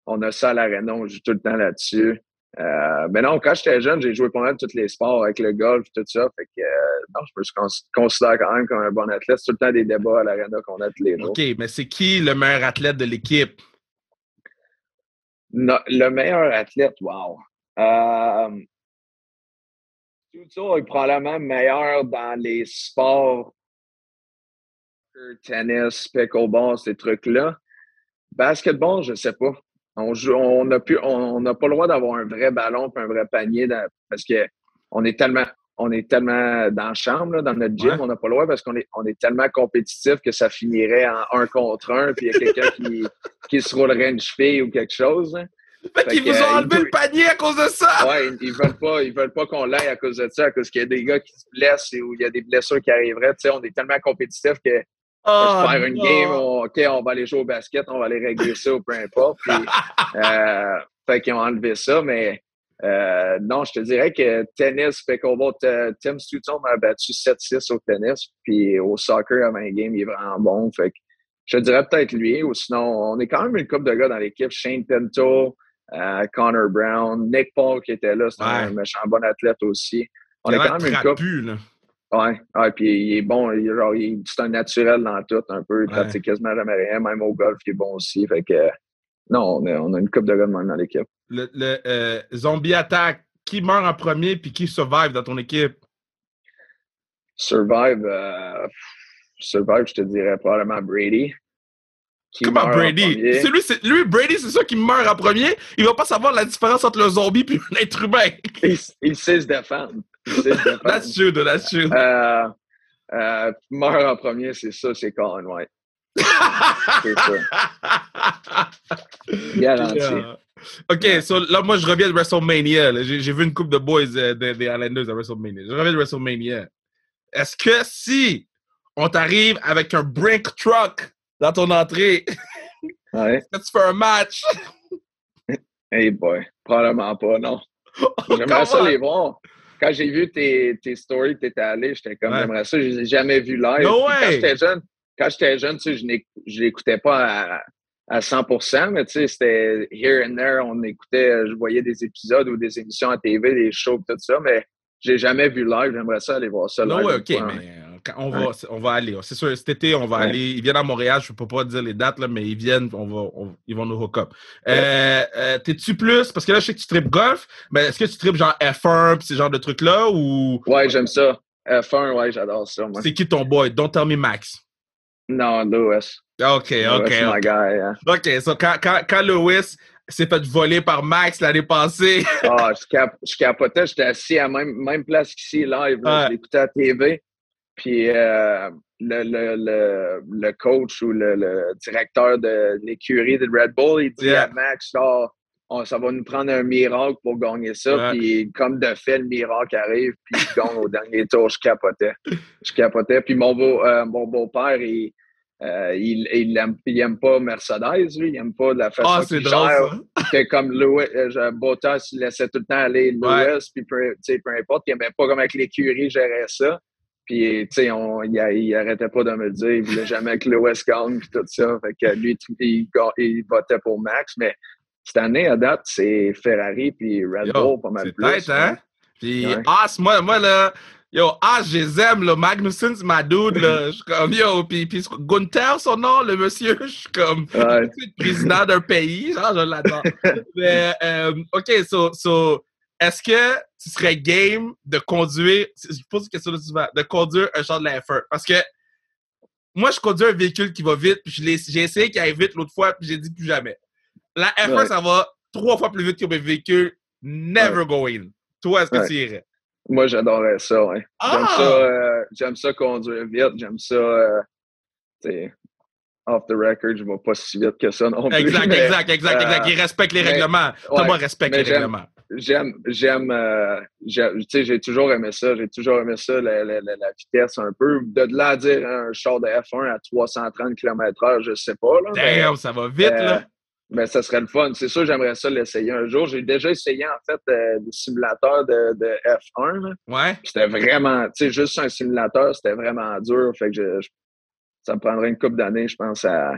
on a ça à l'arena, on joue tout le temps là-dessus. Euh, mais non, quand j'étais jeune, j'ai joué pas mal tous les sports avec le golf, tout ça. Fait que, euh, non, je me considère quand même comme un bon athlète. C'est tout le temps des débats à l'arena qu'on a tous les jours. OK, mais c'est qui le meilleur athlète de l'équipe? le meilleur athlète, wow. Euh, ça est probablement meilleur dans les sports tennis, pickleball, ces trucs-là. Basketball, je sais pas. On on n'a on n'a pas le droit d'avoir un vrai ballon et un vrai panier parce que on est tellement, on est tellement dans la chambre, dans notre gym, on n'a pas le droit parce qu'on est, on est tellement compétitif que ça finirait en un contre un, puis il y a quelqu'un qui, qui se roulerait une cheville ou quelque chose. Hein. Fait qu'ils vous ont enlevé le panier à cause de ça! Ouais, ils veulent pas, ils veulent pas qu'on l'aille à cause de ça, à cause qu'il y a des gars qui se blessent ou il y a des blessures qui arriveraient. Tu sais, on est tellement compétitif que Oh, faire une game, OK, on va aller jouer au basket, on va aller régler ça ou peu importe. Puis, euh, fait qu'ils ont enlevé ça, mais euh, non, je te dirais que tennis, pickleball, Tim Stutton m'a battu 7-6 au tennis, puis au soccer, avant une game, il est vraiment bon. Fait que je te dirais peut-être lui, ou sinon, on est quand même une couple de gars dans l'équipe. Shane Pinto, euh, Connor Brown, Nick Paul qui était là, c'est un méchant bon athlète aussi. On est quand même une couple. Ouais, ouais puis il est bon, il, c'est un naturel dans tout un peu. Il pratique quasiment jamais rien, même au golf, il est bon aussi. Fait que non, on a, une coupe de gars de même dans l'équipe. Le, euh, zombie attack, qui meurt en premier puis qui survive dans ton équipe? Survive, euh, survive, je te dirais probablement Brady. Comment Brady? lui, lui, Brady, c'est ça qui meurt en premier. Il va pas savoir la différence entre le zombie et un être humain. il, il sait se défendre. that's true, that's true. Euh, euh, meurt en premier, c'est ça, c'est Colin White. c'est ça. Garanti. OK, so là, moi, je reviens de WrestleMania. J'ai vu une coupe de boys euh, des Islanders à WrestleMania. Je reviens de WrestleMania. Est-ce que si on t'arrive avec un brink truck dans ton entrée, ouais. est-ce que tu fais un match? hey boy, probablement pas, non. J'aimerais ça les voir quand j'ai vu tes, tes stories que tu étais allé, j'étais comme, j'aimerais ça. Je les ai jamais vus live. Quand j'étais jeune, quand j'étais jeune, tu sais, je l'écoutais pas à, à 100%, mais tu sais, c'était here and there. On écoutait, je voyais des épisodes ou des émissions à TV, des shows, tout ça, mais j'ai jamais vu live. J'aimerais ça aller voir ça live. Non, ouais, OK, mais on, va, on va aller. C'est sûr, cet été, on va aller. Ils viennent à Montréal, je ne peux pas dire les dates, là, mais ils viennent, on va, ils vont nous hook up. Euh, euh, T'es-tu plus, parce que là, je sais que tu tripes golf, mais est-ce que tu tripes genre F1 pis ces genres de trucs-là ou? Ouais, j'aime ça. F1, ouais, j'adore ça. C'est qui ton boy? Don't tell me Max. Non, Lewis. OK, OK. Lewis, my guy, yeah. OK, so quand, quand, quand Lewis s'est fait voler par Max l'année passée. ah, je, cap je capotais, j'étais assis à même, même place qu'ici, live. Là, Je l'écoutais à la TV. Puis euh, le, le, le, coach ou le, directeur de l'écurie de Red Bull, il dit à Max, oh, ça va nous prendre un miracle pour gagner ça. Puis comme de fait, le miracle arrive, puis il gagne au dernier tour. Je capotais. Je capotais. Puis mon, beau, euh, mon beau-père, il, euh, il, il, aime, pas Mercedes, lui. Il aime pas la façon ah, qu'il gère. Que comme Louis, euh, Bottas, il laissait tout le temps aller Lewis, puis peu, peu importe. Il aimait pas comme avec l'écurie gérait ça. Puis, tu sais, il, il, arrêtait pas de me le dire. Il voulait jamais que Lewis gagne, puis tout ça. Fait que lui, il, il, votait pour Max. Mais cette année, à date, c'est Ferrari puis Red Bull pas mal plus. Tête, hein? Puis, As, moi, moi, là, Yo, ah, je les aime, là. Magnussen, c'est ma dude, là. Je suis comme, yo, puis, puis Gunther, son nom, le monsieur, je suis comme, ouais. président d'un pays, genre, je l'adore. Mais, euh, OK, so, so est-ce que tu serais game de conduire, je pose une question souvent, de conduire un char de la F1? Parce que moi, je conduis un véhicule qui va vite, puis j'ai essayé qu'il aille vite l'autre fois, puis j'ai dit plus jamais. La F1, ça va trois fois plus vite que mes véhicules, never going. Toi, est-ce que tu irais? Moi, j'adorerais ça, ouais. J'aime ça, ah! euh, j'aime ça conduire vite, j'aime ça, euh, off the record, je ne vais pas si vite que ça non plus. Exact, exact, exact, exact. Il respecte les règlements. Thomas respecte les règlements. J'aime, j'aime, euh, tu sais, j'ai toujours aimé ça. J'ai toujours aimé ça, la, la, la, vitesse un peu. De là à dire un char de F1 à 330 km/h, je sais pas. Là, Damn, ça va vite, là. Ben, ça serait le fun. C'est sûr, j'aimerais ça l'essayer un jour. J'ai déjà essayé, en fait, euh, des simulateurs de, de F1. Ouais. C'était vraiment, tu sais, juste un simulateur, c'était vraiment dur. Fait que je, ça me prendrait une couple d'années, je pense, à,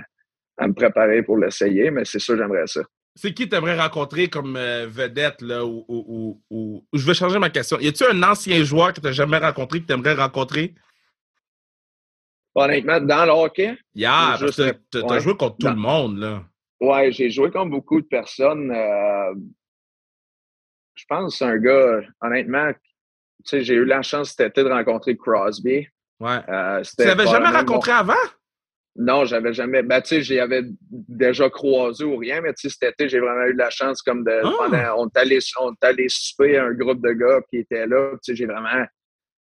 à me préparer pour l'essayer, mais c'est sûr, j'aimerais ça. C'est qui t'aimerais rencontrer comme euh, vedette, là, ou, ou, ou, Je vais changer ma question. Y a-tu un ancien joueur que tu n'as jamais rencontré que tu aimerais rencontrer? Honnêtement, dans le hockey? Yeah, parce que tu as joué contre tout le monde, là. Ouais, j'ai joué contre beaucoup de personnes. Euh, je pense que c'est un gars, honnêtement, tu sais, j'ai eu la chance cet été de rencontrer Crosby. Ouais. Euh, tu l'avais jamais rencontré avant? Non, j'avais jamais. Ben, tu sais, j'avais déjà croisé ou rien, mais tu sais, cet été, j'ai vraiment eu la chance comme de. Ah! on est allé, on allé souper un groupe de gars qui étaient là. Tu sais, j'ai vraiment.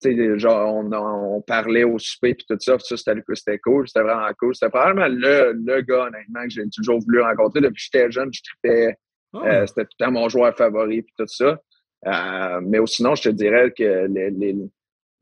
Tu sais, genre, on, on, parlait au souper puis tout ça. ça, c'était cool. C'était vraiment cool. C'était probablement le, le gars, honnêtement, que j'ai toujours voulu rencontrer. Depuis que j'étais jeune, je trippais. Ah! Euh, c'était tout le temps mon joueur favori puis tout ça. Euh, mais sinon, je te dirais que les, les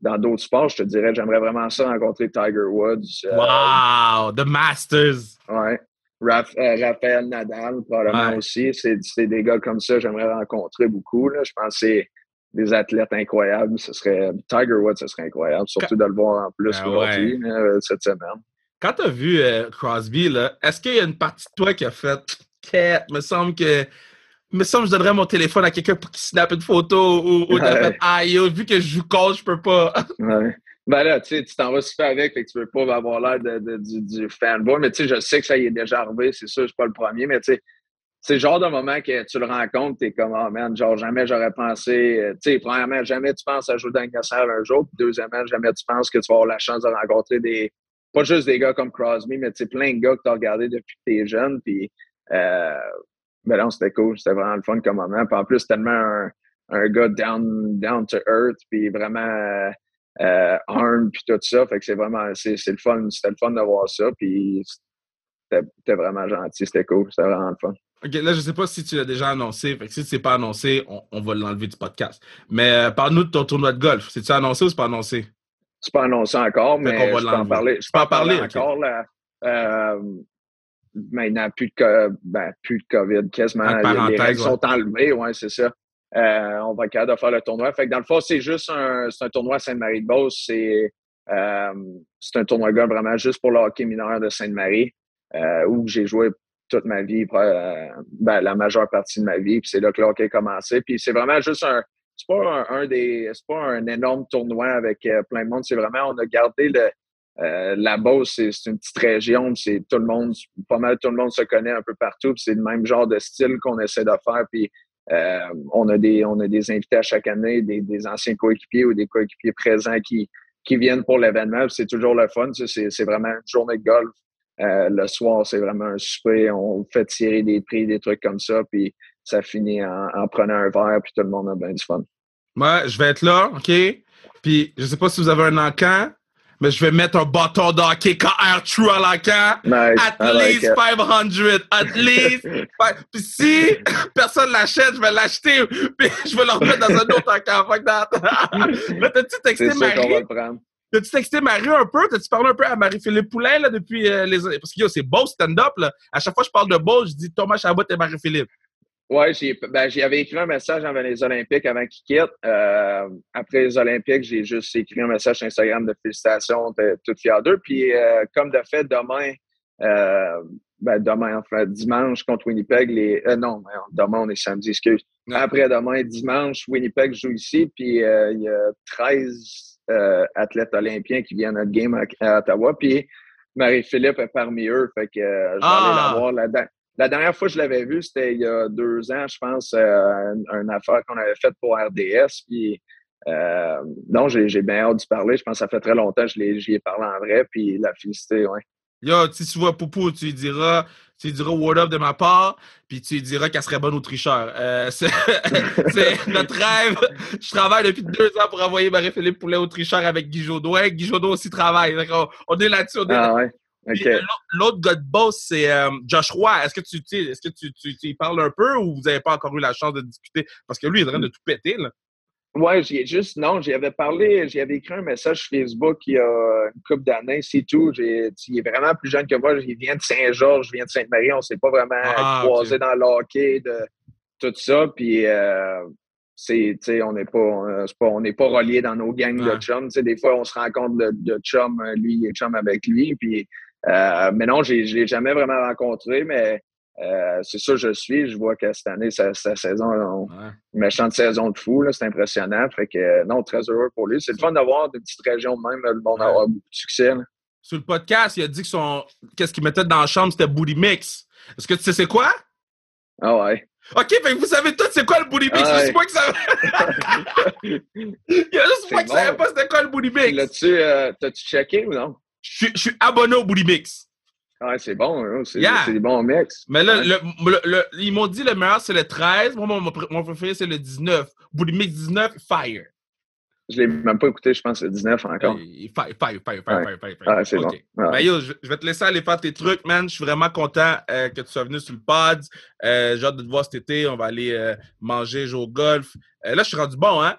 dans d'autres sports, je te dirais, j'aimerais vraiment ça rencontrer Tiger Woods. Euh, wow! The Masters! Ouais. Euh, Raphaël Nadal, probablement aussi. C'est des gars comme ça, j'aimerais rencontrer beaucoup. Là. Je pense que c'est des athlètes incroyables. Ce serait Tiger Woods, ce serait incroyable, surtout de le voir en plus ben aujourd'hui, cette semaine. Quand tu as vu euh, Crosby, est-ce qu'il y a une partie de toi qui a fait Quête, me semble que me semble que je donnerais mon téléphone à quelqu'un pour qu'il snap une photo ou, ou ouais. aïe, vu que je joue coach, je peux pas. ouais. Ben là, tu sais, tu t'en vas super avec, fait que tu veux pas avoir l'air de, du, du, fanboy, mais tu sais, je sais que ça y est déjà arrivé, c'est sûr, je suis pas le premier, mais tu sais, c'est le genre de moment que tu le rencontres, t'es comme, oh man, genre, jamais j'aurais pensé, euh, tu sais, premièrement, jamais tu penses à jouer dans le un jour, puis deuxièmement, jamais tu penses que tu vas avoir la chance de rencontrer des, pas juste des gars comme Crosby, mais tu sais, plein de gars que tu as regardé depuis que t'es jeune, puis euh, mais non, c'était cool. C'était vraiment le fun comme moment. Puis en plus, tellement un, un gars down, down to earth, puis vraiment euh, euh puis tout ça. Fait que c'est vraiment, c'est, le fun. C'était le fun de voir ça. Puis c'était vraiment gentil. C'était cool. C'était vraiment le fun. OK, là, je sais pas si tu l'as déjà annoncé. Fait que si c'est pas annoncé, on, on va l'enlever du podcast. Mais euh, parle-nous de ton tournoi de golf. C'est-tu annoncé ou c'est pas annoncé? C'est pas annoncé encore, mais je peux en parler. Je peux en parler, encore. Là, euh, maintenant plus de, ben, plus de COVID, quasiment. Les règles sont enlevées, ouais, c'est ça. Euh, on va être capable de faire le tournoi. Fait que dans le fond, c'est juste un, c'est un tournoi à Sainte-Marie-de-Beauce. C'est, euh, c'est un tournoi golf vraiment juste pour le hockey mineur de Sainte-Marie, euh, où j'ai joué toute ma vie, ben, la majeure partie de ma vie. Puis c'est là que le hockey a commencé. Puis c'est vraiment juste un, c'est pas un, des, c'est pas un énorme tournoi avec plein de monde. C'est vraiment, on a gardé le, euh, la Beauce, c'est une petite région, c'est tout le monde, pas mal tout le monde se connaît un peu partout, c'est le même genre de style qu'on essaie de faire. Puis euh, on a des on a des invités à chaque année, des, anciens coéquipiers ou des coéquipiers présents qui qui viennent pour l'événement. C'est toujours le fun. C'est vraiment une journée de golf. Euh, le soir, c'est vraiment un souper. On fait tirer des prix, des trucs comme ça, puis ça finit en, prenant un verre, puis tout le monde a bien du fun. Ouais, je vais être là, OK? Puis je sais pas si vous avez un encan, mais je vais mettre un bâton d'hockey KR True à la can. Nice. At least 500. At least. Puis si personne l'achète, je vais l'acheter. Puis je vais le remettre dans un autre encan. Fuck that. là, t'as-tu texté Marie? T'as-tu texté Marie un peu? T'as-tu parlé un peu à Marie-Philippe Poulain là, depuis euh, les... Parce que c'est beau stand-up. Là. À chaque fois que je parle de beau, je dis Thomas Chabot et Marie-Philippe. Oui, j'y ben, écrit un message avant les Olympiques avant qu'ils quittent. Euh, après les Olympiques, j'ai juste écrit un message sur Instagram de félicitations, t'es toute fière d'eux. Puis, euh, comme de fait, demain, euh, ben, demain, enfin, dimanche contre Winnipeg, les. Euh, non, demain, on est samedi, excuse. Après demain, dimanche, Winnipeg joue ici, puis il y a 13 athlètes olympiens qui viennent à notre game à, Ottawa. Puis, Marie-Philippe est parmi eux. Fait que je vais aller la ah! voir là-dedans. La dernière fois que je l'avais vu, c'était il y a deux ans, je pense, euh, une, affaire qu'on avait faite pour RDS. Puis, euh, non, j'ai bien hâte d'y parler. Je pense que ça fait très longtemps que j'y ai parlé en vrai. Puis, la félicité, oui. Yo, si tu vois Poupou, tu lui diras, tu lui diras word up de ma part, puis tu lui diras qu'elle serait bonne au tricheur. Euh, c'est notre rêve. Je travaille depuis deux ans pour envoyer Marie-Philippe Poulet au tricheur avec Guy Jodoin. Guy Jodoin aussi travaille. On, est là-dessus. Ah, ouais. L'autre gars de boss, c'est euh, Josh Roy. Est-ce que, tu, est-ce que tu, tu, tu, parles un peu ou vous n'avez pas encore eu la chance de discuter? Parce que lui, il est en train de tout péter. Là. Ouais, j'ai juste, non, j'y avais parlé, j'y avais écrit un message sur Facebook il y a une couple d'années, c'est tout. il est vraiment plus jeune que moi, il vient de Saint-Georges, il vient de Sainte-Marie, on ne s'est pas vraiment ah, croisé dans le hockey, de tout ça, puis euh, c'est, on n'est pas, on n'est pas reliés dans nos gangs de chums. des fois, on se rencontre de, de chum, lui, il est chum avec lui, puis, euh, mais non, je ne l'ai jamais vraiment rencontré, mais euh, c'est ça, je suis. Je vois que cette année, sa, saison, une méchante saison de fou, c'est impressionnant. Fait que, non, très heureux pour lui. C'est le fun d'avoir des petites régions même, le monde avoir beaucoup de succès. Sur le podcast, il a dit que son. Qu'est-ce qu'il mettait dans la chambre, c'était Booty Mix. Est-ce que tu sais c'est quoi? Ah ouais. OK, fait que vous savez tous c'est quoi le Booty Mix. Ah, pas que ça. il y a juste ça savait pas c'était quoi le Booty Mix. L'as-tu, euh, t'as-tu checké ou non? Je suis abonné au Booty Mix. Ah, c'est bon, hein, c'est des bons mix. Mais là, le, ils m'ont dit le meilleur, c'est le 13. Moi, mon, préféré, c'est le 19. Booty Mix 19, Fire. Je ne l'ai même pas écouté, je pense, le 19 encore. Fire, fire, fire, fire, fire, Ah, c'est bon. Ben, yo, je, vais te laisser aller faire tes trucs, man. Je suis vraiment content euh, que tu sois venu sur le pod. Euh, j'ai hâte de te voir cet été. On va aller euh, manger, jouer au golf. là, je suis rendu bon, hein?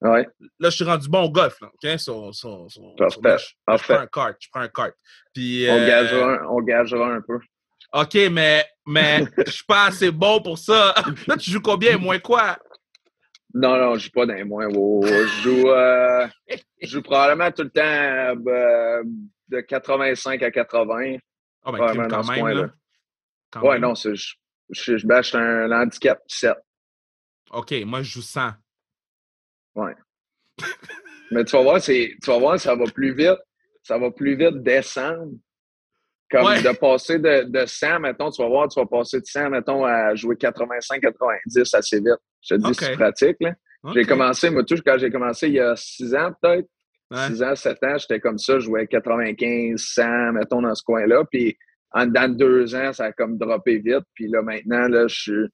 Ouais. Là, je suis rendu bon au golf. Là, OK? So, so, so, je, prends un kart. Je prends un kart. Puis, on, euh, gagera, on gagera un peu. OK, mais, mais je suis pas assez bon pour ça. Là, tu joues combien? Moins quoi? Non, non, je joue pas dans les moins. Je joue, euh, je joue probablement tout le temps euh, de 85 à 80. Ah, ben, quand même, là. ouais, non, je, je, je bâche un handicap 7. OK, moi, je joue 100. Ouais. Mais tu vas voir, tu vas voir, ça va plus vite. Ça va plus vite descendre. Comme de passer de, de 100, mettons, tu vas voir, tu vas passer de 100, mettons, à jouer 85-90 assez vite. Je te dis, c'est pratique, là. J'ai commencé, moi, tout, quand j'ai commencé il y a 6 ans, peut-être. 6 ans, 7 ans, j'étais comme ça, je jouais 95, 100, mettons, dans ce coin-là. Puis, en dedans de deux ans, ça a comme droppé vite. Puis là, maintenant, là, je suis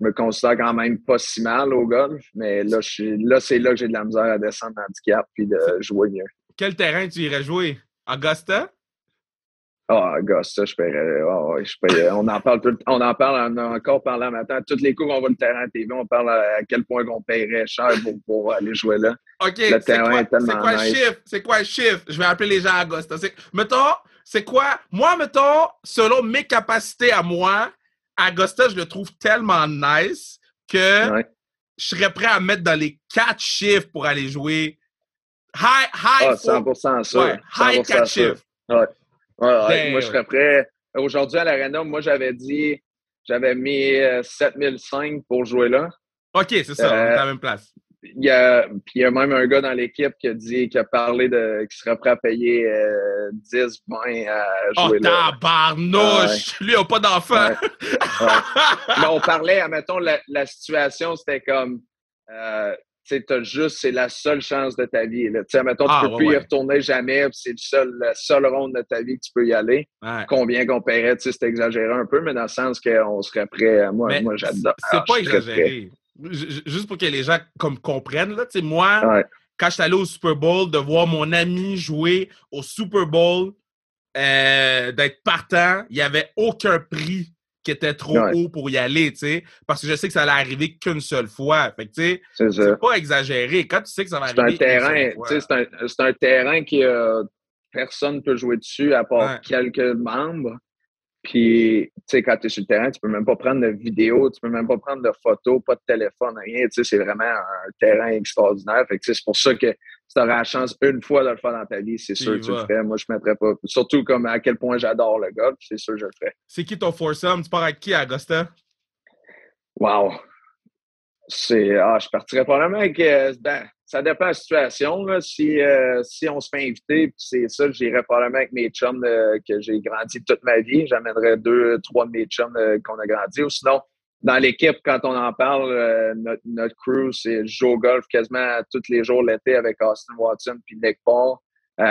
je me considère quand même pas si mal au golf, mais là, là c'est là que j'ai de la misère à descendre handicap puis de jouer mieux. Quel terrain tu irais jouer? Augusta? Ah, oh, Augusta, je paierais. Oh, je paierais. On en parle tout, on en parle, on a encore parlé matin. Toutes les coups qu'on voit le terrain à TV, on parle à quel point on paierait cher pour, aller jouer là. OK, le terrain est, tellement C'est quoi le chiffre? C'est quoi le chiffre? Je vais appeler les gens à Augusta. Mettons, c'est quoi? Moi, mettons, selon mes capacités à moi, Augusta, je le trouve tellement nice que je serais prêt à mettre dans les quatre chiffres pour aller jouer. High, high. Ah, 100% ça. high quatre chiffres. Ouais. Ouais, moi, je serais prêt. Aujourd'hui, à l'Arena, moi, j'avais dit, j'avais mis 7005 euh, pour jouer là. OK, c'est ça, on est à la même place il y a, puis il y a même un gars dans l'équipe qui a dit, qui a parlé de, qui serait prêt à payer 10, euh, 20 à oh, jouer oh, là. tabarnouche! Lui, il n'a pas d'enfant! Mais on parlait, admettons, la, la situation, c'était comme, euh, tu sais, juste, c'est la seule chance de ta vie. Tu sais, admettons, tu ne ah, peux plus y retourner jamais, c'est le seul, la seule ronde de ta vie que tu peux y aller. Combien qu'on paierait, tu sais, c'est exagéré un peu, mais dans le sens qu'on serait prêt. Moi, moi j'adore. C'est pas exagéré juste pour que les gens comme, comprennent, là, moi, quand je suis allé au Super Bowl, de voir mon ami jouer au Super Bowl, euh, d'être partant, il n'y avait aucun prix qui était trop haut pour y aller, parce que je sais que ça allait arriver qu'une seule fois. Fait que, c'est pas exagéré. Quand tu sais que ça va arriver. Un terrain, c'est un, un, terrain qui euh, personne ne peut jouer dessus à part quelques membres. Puis, tu sais, quand tu es sur le terrain, tu peux même pas prendre de vidéo, tu peux même pas prendre de photos, pas de téléphone, rien. Tu sais, c'est vraiment un terrain extraordinaire. Fait que c'est pour ça que si tu aurais la chance une fois de le faire dans ta vie, c'est sûr que tu le ferais. Moi, je ne mettrais pas. Surtout comme à quel point j'adore le golf, c'est sûr que je le ferais. C'est qui ton foursome? Tu pars avec qui à Augusta? Wow! C'est. Ah, je partirais probablement avec. Euh, ben, ça dépend de la situation. Là. Si, euh, si on se fait inviter, c'est ça, j'irais probablement avec mes chums euh, que j'ai grandi toute ma vie. J'amènerais deux, trois de mes chums euh, qu'on a grandi. Ou sinon, dans l'équipe, quand on en parle, notre, notre, crew, c'est joue au golf quasiment tous les jours l'été avec Austin Watson puis Nick Paul.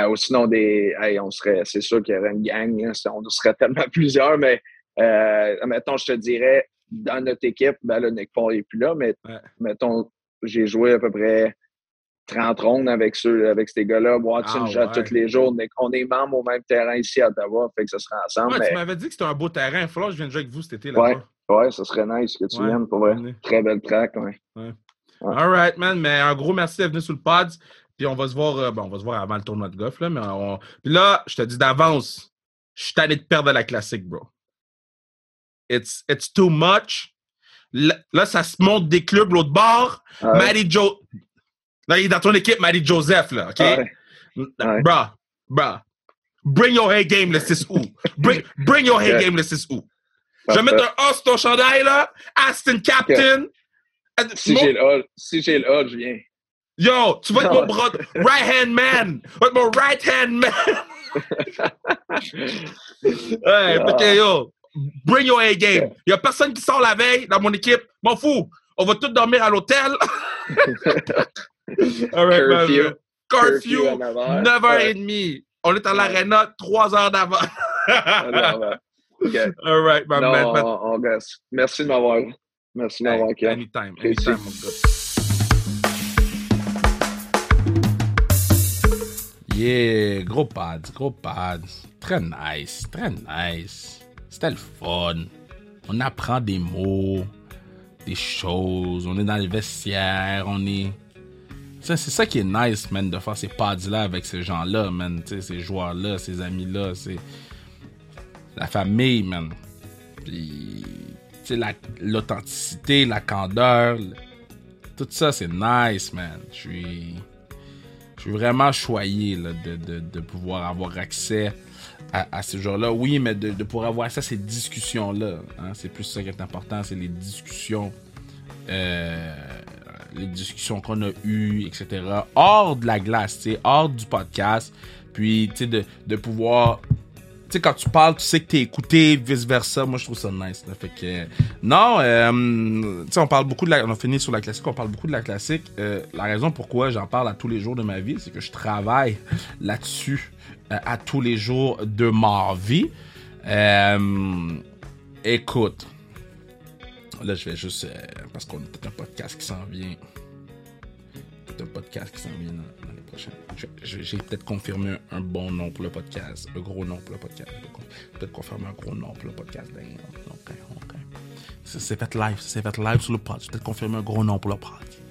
ou sinon, des, on serait, c'est sûr qu'il y aurait une gang. Hein, on serait tellement plusieurs, mais mettons, je te dirais, dans notre équipe, ben là, Nick Paul n'est plus là, mais mettons, j'ai joué à peu près 30 rondes avec ceux, avec ces gars-là. Watson ah, tous les jours. On est, membres au même terrain ici à Ottawa, fait que ça sera ensemble. Tu m'avais dit que c'était un beau terrain. Il je vienne jouer avec vous cet été là-bas. Ouais, ouais, ça serait nice que tu viennes pour vrai. Très belle track, ouais. All right, man. Mais un gros merci d'être venu sur le pod. Puis on va se voir, euh, bon, on va se voir avant le tournoi de golf, là. Mais Puis là, je te dis d'avance, je suis allé de perdre la classique, bro. It's, it's too much. Là, ça se monte des clubs l'autre bord. Ouais. Joe. Là, il est dans ton équipe, Maddie Joseph, là, OK? Ouais. Bro, bro. Bring your head game le 6 août. Bring, bring your head game le 6 août. Je vais mettre un os sur ton chandail, là. Aston Captain. Si j'ai le si j'ai le je viens. Yo, tu vas être mon bras, right hand man. Tu vas être mon right hand man. hey, ah. yo, bring your A game. Il y a personne qui sort la veille dans mon équipe. M'en fous. On va tous dormir à l'hôtel. All right, Curfew. Curfew, 9h30. On est à l'arena 3 heures d'avant. okay. All right, my no, man. On, on, Merci de m'avoir. Merci de m'avoir. Anytime. Anytime, mon gars. Yeah, gros pads, gros pads. Très nice, très nice. C'était le fun. On apprend des mots, des choses. On est dans le vestiaire, on est. C'est ça qui est nice, man, de faire ces pads-là avec ces gens-là, man. ces joueurs-là, ces amis-là. C'est la famille, man. Puis, l'authenticité, la, candeur. Tout ça, c'est nice, man. Je suis je suis vraiment choyé de, pouvoir avoir accès à, ces jours-là. Oui, mais de, pouvoir avoir à ces discussions-là. Hein. c'est plus ça qui est important, c'est les discussions. Euh, les discussions qu'on a eues, etc. Hors de la glace, hors du podcast. Puis, tu sais, de, pouvoir tu sais, quand tu parles, tu sais que t'es écouté, vice-versa. Moi, je trouve ça nice. Fait que, non, euh, tu sais, on parle beaucoup de la... On a fini sur la classique, on parle beaucoup de la classique. Euh, la raison pourquoi j'en parle à tous les jours de ma vie, c'est que je travaille là-dessus euh, à tous les jours de ma vie. écoute, là, je vais juste... parce qu'on a peut-être un podcast qui s'en vient. Peut-être un podcast qui s'en vient j'ai peut-être confirmé un, bon nom pour le podcast, un gros nom pour le podcast. Peut-être confirmer un gros nom pour le podcast. Ben, ok, ok. C'est fait live, c'est fait live sur le podcast. Peut-être confirmer un gros nom pour le podcast.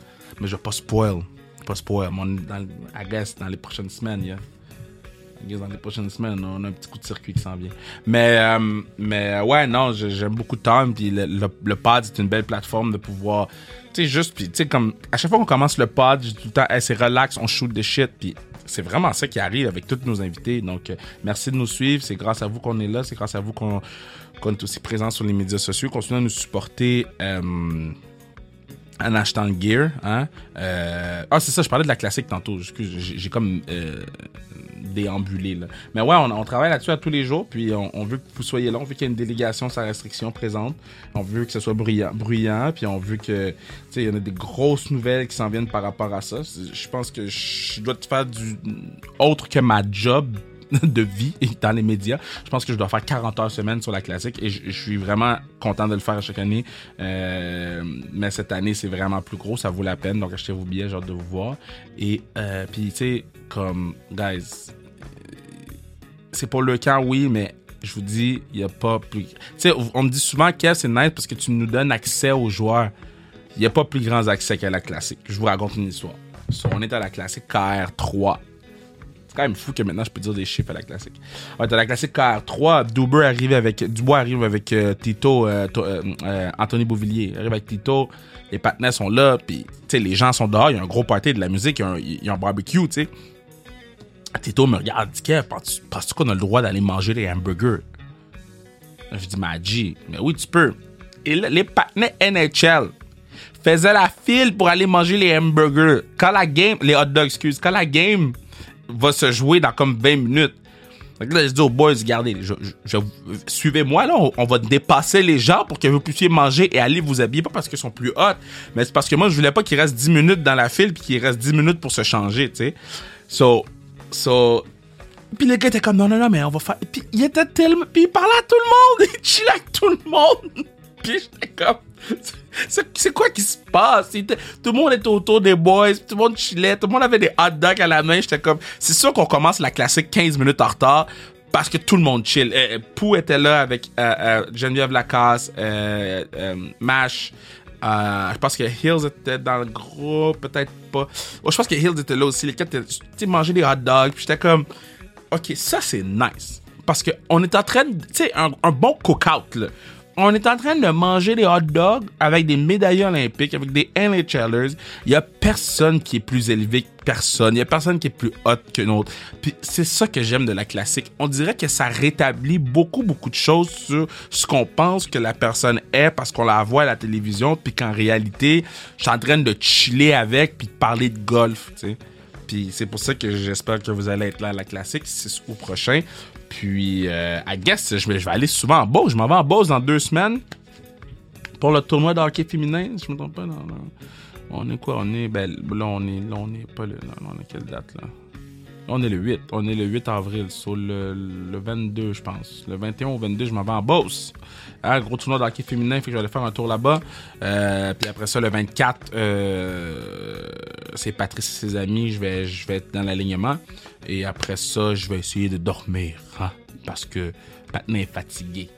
Mais je vais pas spoil. Pas spoil. Mon, dans, I guess dans les prochaines semaines, yeah. Dans les prochaines semaines, on a un petit coup de circuit qui s'en vient. Mais, euh, mais ouais, non, j'aime beaucoup temps. Puis le, le, pod, c'est une belle plateforme de pouvoir tu sais, juste, puis, tu sais, comme, à chaque fois qu'on commence le pod, dis tout le temps, c'est relax, on shoot des shit, puis c'est vraiment ça qui arrive avec tous nos invités. Donc, euh, merci de nous suivre. C'est grâce à vous qu'on est là. C'est grâce à vous qu'on est aussi présent sur les médias sociaux. Continuez à nous supporter euh, en achetant le gear. Hein? Euh, ah, c'est ça, je parlais de la classique tantôt. J'ai comme déambuler. Là. Mais ouais, on, travaille là-dessus à tous les jours, puis on, veut que vous soyez là, on veut qu'il y ait une délégation sans restriction présente, on veut que ce soit bruyant, bruyant puis on veut que, tu sais, il y en a des grosses nouvelles qui s'en viennent par rapport à ça. Je pense que je dois faire du autre que ma job de vie dans les médias. Je pense que je dois faire 40 heures semaine sur la classique et je, suis vraiment content de le faire chaque année. Euh, mais cette année, c'est vraiment plus gros, ça vaut la peine. Donc achetez vos billets, j'ai hâte de vous voir. Et euh, puis, tu sais, comme, guys, c'est pour le camp, oui, mais je vous dis, il n'y a pas plus. Tu sais, on me dit souvent, Kev, c'est nice parce que tu nous donnes accès aux joueurs. Il n'y a pas plus grands accès qu'à la classique. Je vous raconte une histoire. on est à la classique KR3. C'est quand même fou que maintenant je peux dire des chiffres à la classique. On est à la classique KR3. Duber arrive avec. Dubois arrive avec euh, Tito, euh, euh, Anthony Beauvillier. arrive avec Tito. Les partenaires sont là. Puis, tu sais, les gens sont dehors. Il y a un gros party de la musique. Il y a un, barbecue, tu sais. Tito me regarde, dit Kev, penses-tu qu'on a le droit d'aller manger les hamburgers? Je dis, Magie, mais oui, tu peux. Et les partenaires NHL faisaient la file pour aller manger les hamburgers. Quand la game, les hot dogs, excuse, quand la game va se jouer dans comme 20 minutes. Donc là, je dis aux boys, regardez, suivez-moi, là, on, va dépasser les gens pour que vous puissiez manger et aller vous habiller, pas parce qu'ils sont plus hot, mais c'est parce que moi, je voulais pas qu'il reste 10 minutes dans la file puis qu'il reste 10 minutes pour se changer, tu sais. So, So, puis le gars était comme, non, non, non, mais on va faire. Puis il était tellement. Puis il parlait à tout le monde, il chillait avec tout le monde. Puis j'étais comme. C'est quoi qui se passe? Tout le monde était autour des boys, tout le monde chillait, tout le monde avait des hot dogs à la main. J'étais comme, c'est sûr qu'on commence la classique 15 minutes en retard parce que tout le monde chill. Euh, Pou était là avec euh, euh, Geneviève Lacasse, Mash, Je pense que Hills était dans le groupe, peut-être pas. je pense que Hills était là aussi. Les quatre, tu manger des hot dogs. Puis j'étais comme, ok, ça c'est nice. Parce qu'on est en train de, tu sais, un, un, bon cook-out, là on est en train de manger des hot dogs avec des médaillés olympiques, avec des NHLers. Il y a personne qui est plus élevé que personne. Il y a personne qui est plus hot que autre. Puis c'est ça que j'aime de la classique. On dirait que ça rétablit beaucoup, beaucoup de choses sur ce qu'on pense que la personne est parce qu'on la voit à la télévision, puis qu'en réalité, je suis en train de chiller avec puis de parler de golf. Puis c'est pour ça que j'espère que vous allez être là à la classique, c'est au prochain. Puis, euh, I guess, je vais, aller souvent en Beauce. Je m'en vais en Beauce dans deux semaines pour le tournoi de hockey féminin, je me trompe pas. Non, On est quoi? On est, ben, là, on est, là, on est pas non, on est quelle date, là? On est le 8. On est le 8 avril, sur le, le 22, je pense. Le 21 ou 22, je m'en vais en Beauce. Ah, gros tournoi de hockey féminin, fait que je vais aller faire un tour là-bas. Euh, puis après ça, le 24, euh, c'est Patrice et ses amis. Je vais, je vais être dans l'alignement. Et après ça, je vais essayer de dormir. Hein, parce que Patna est fatigué.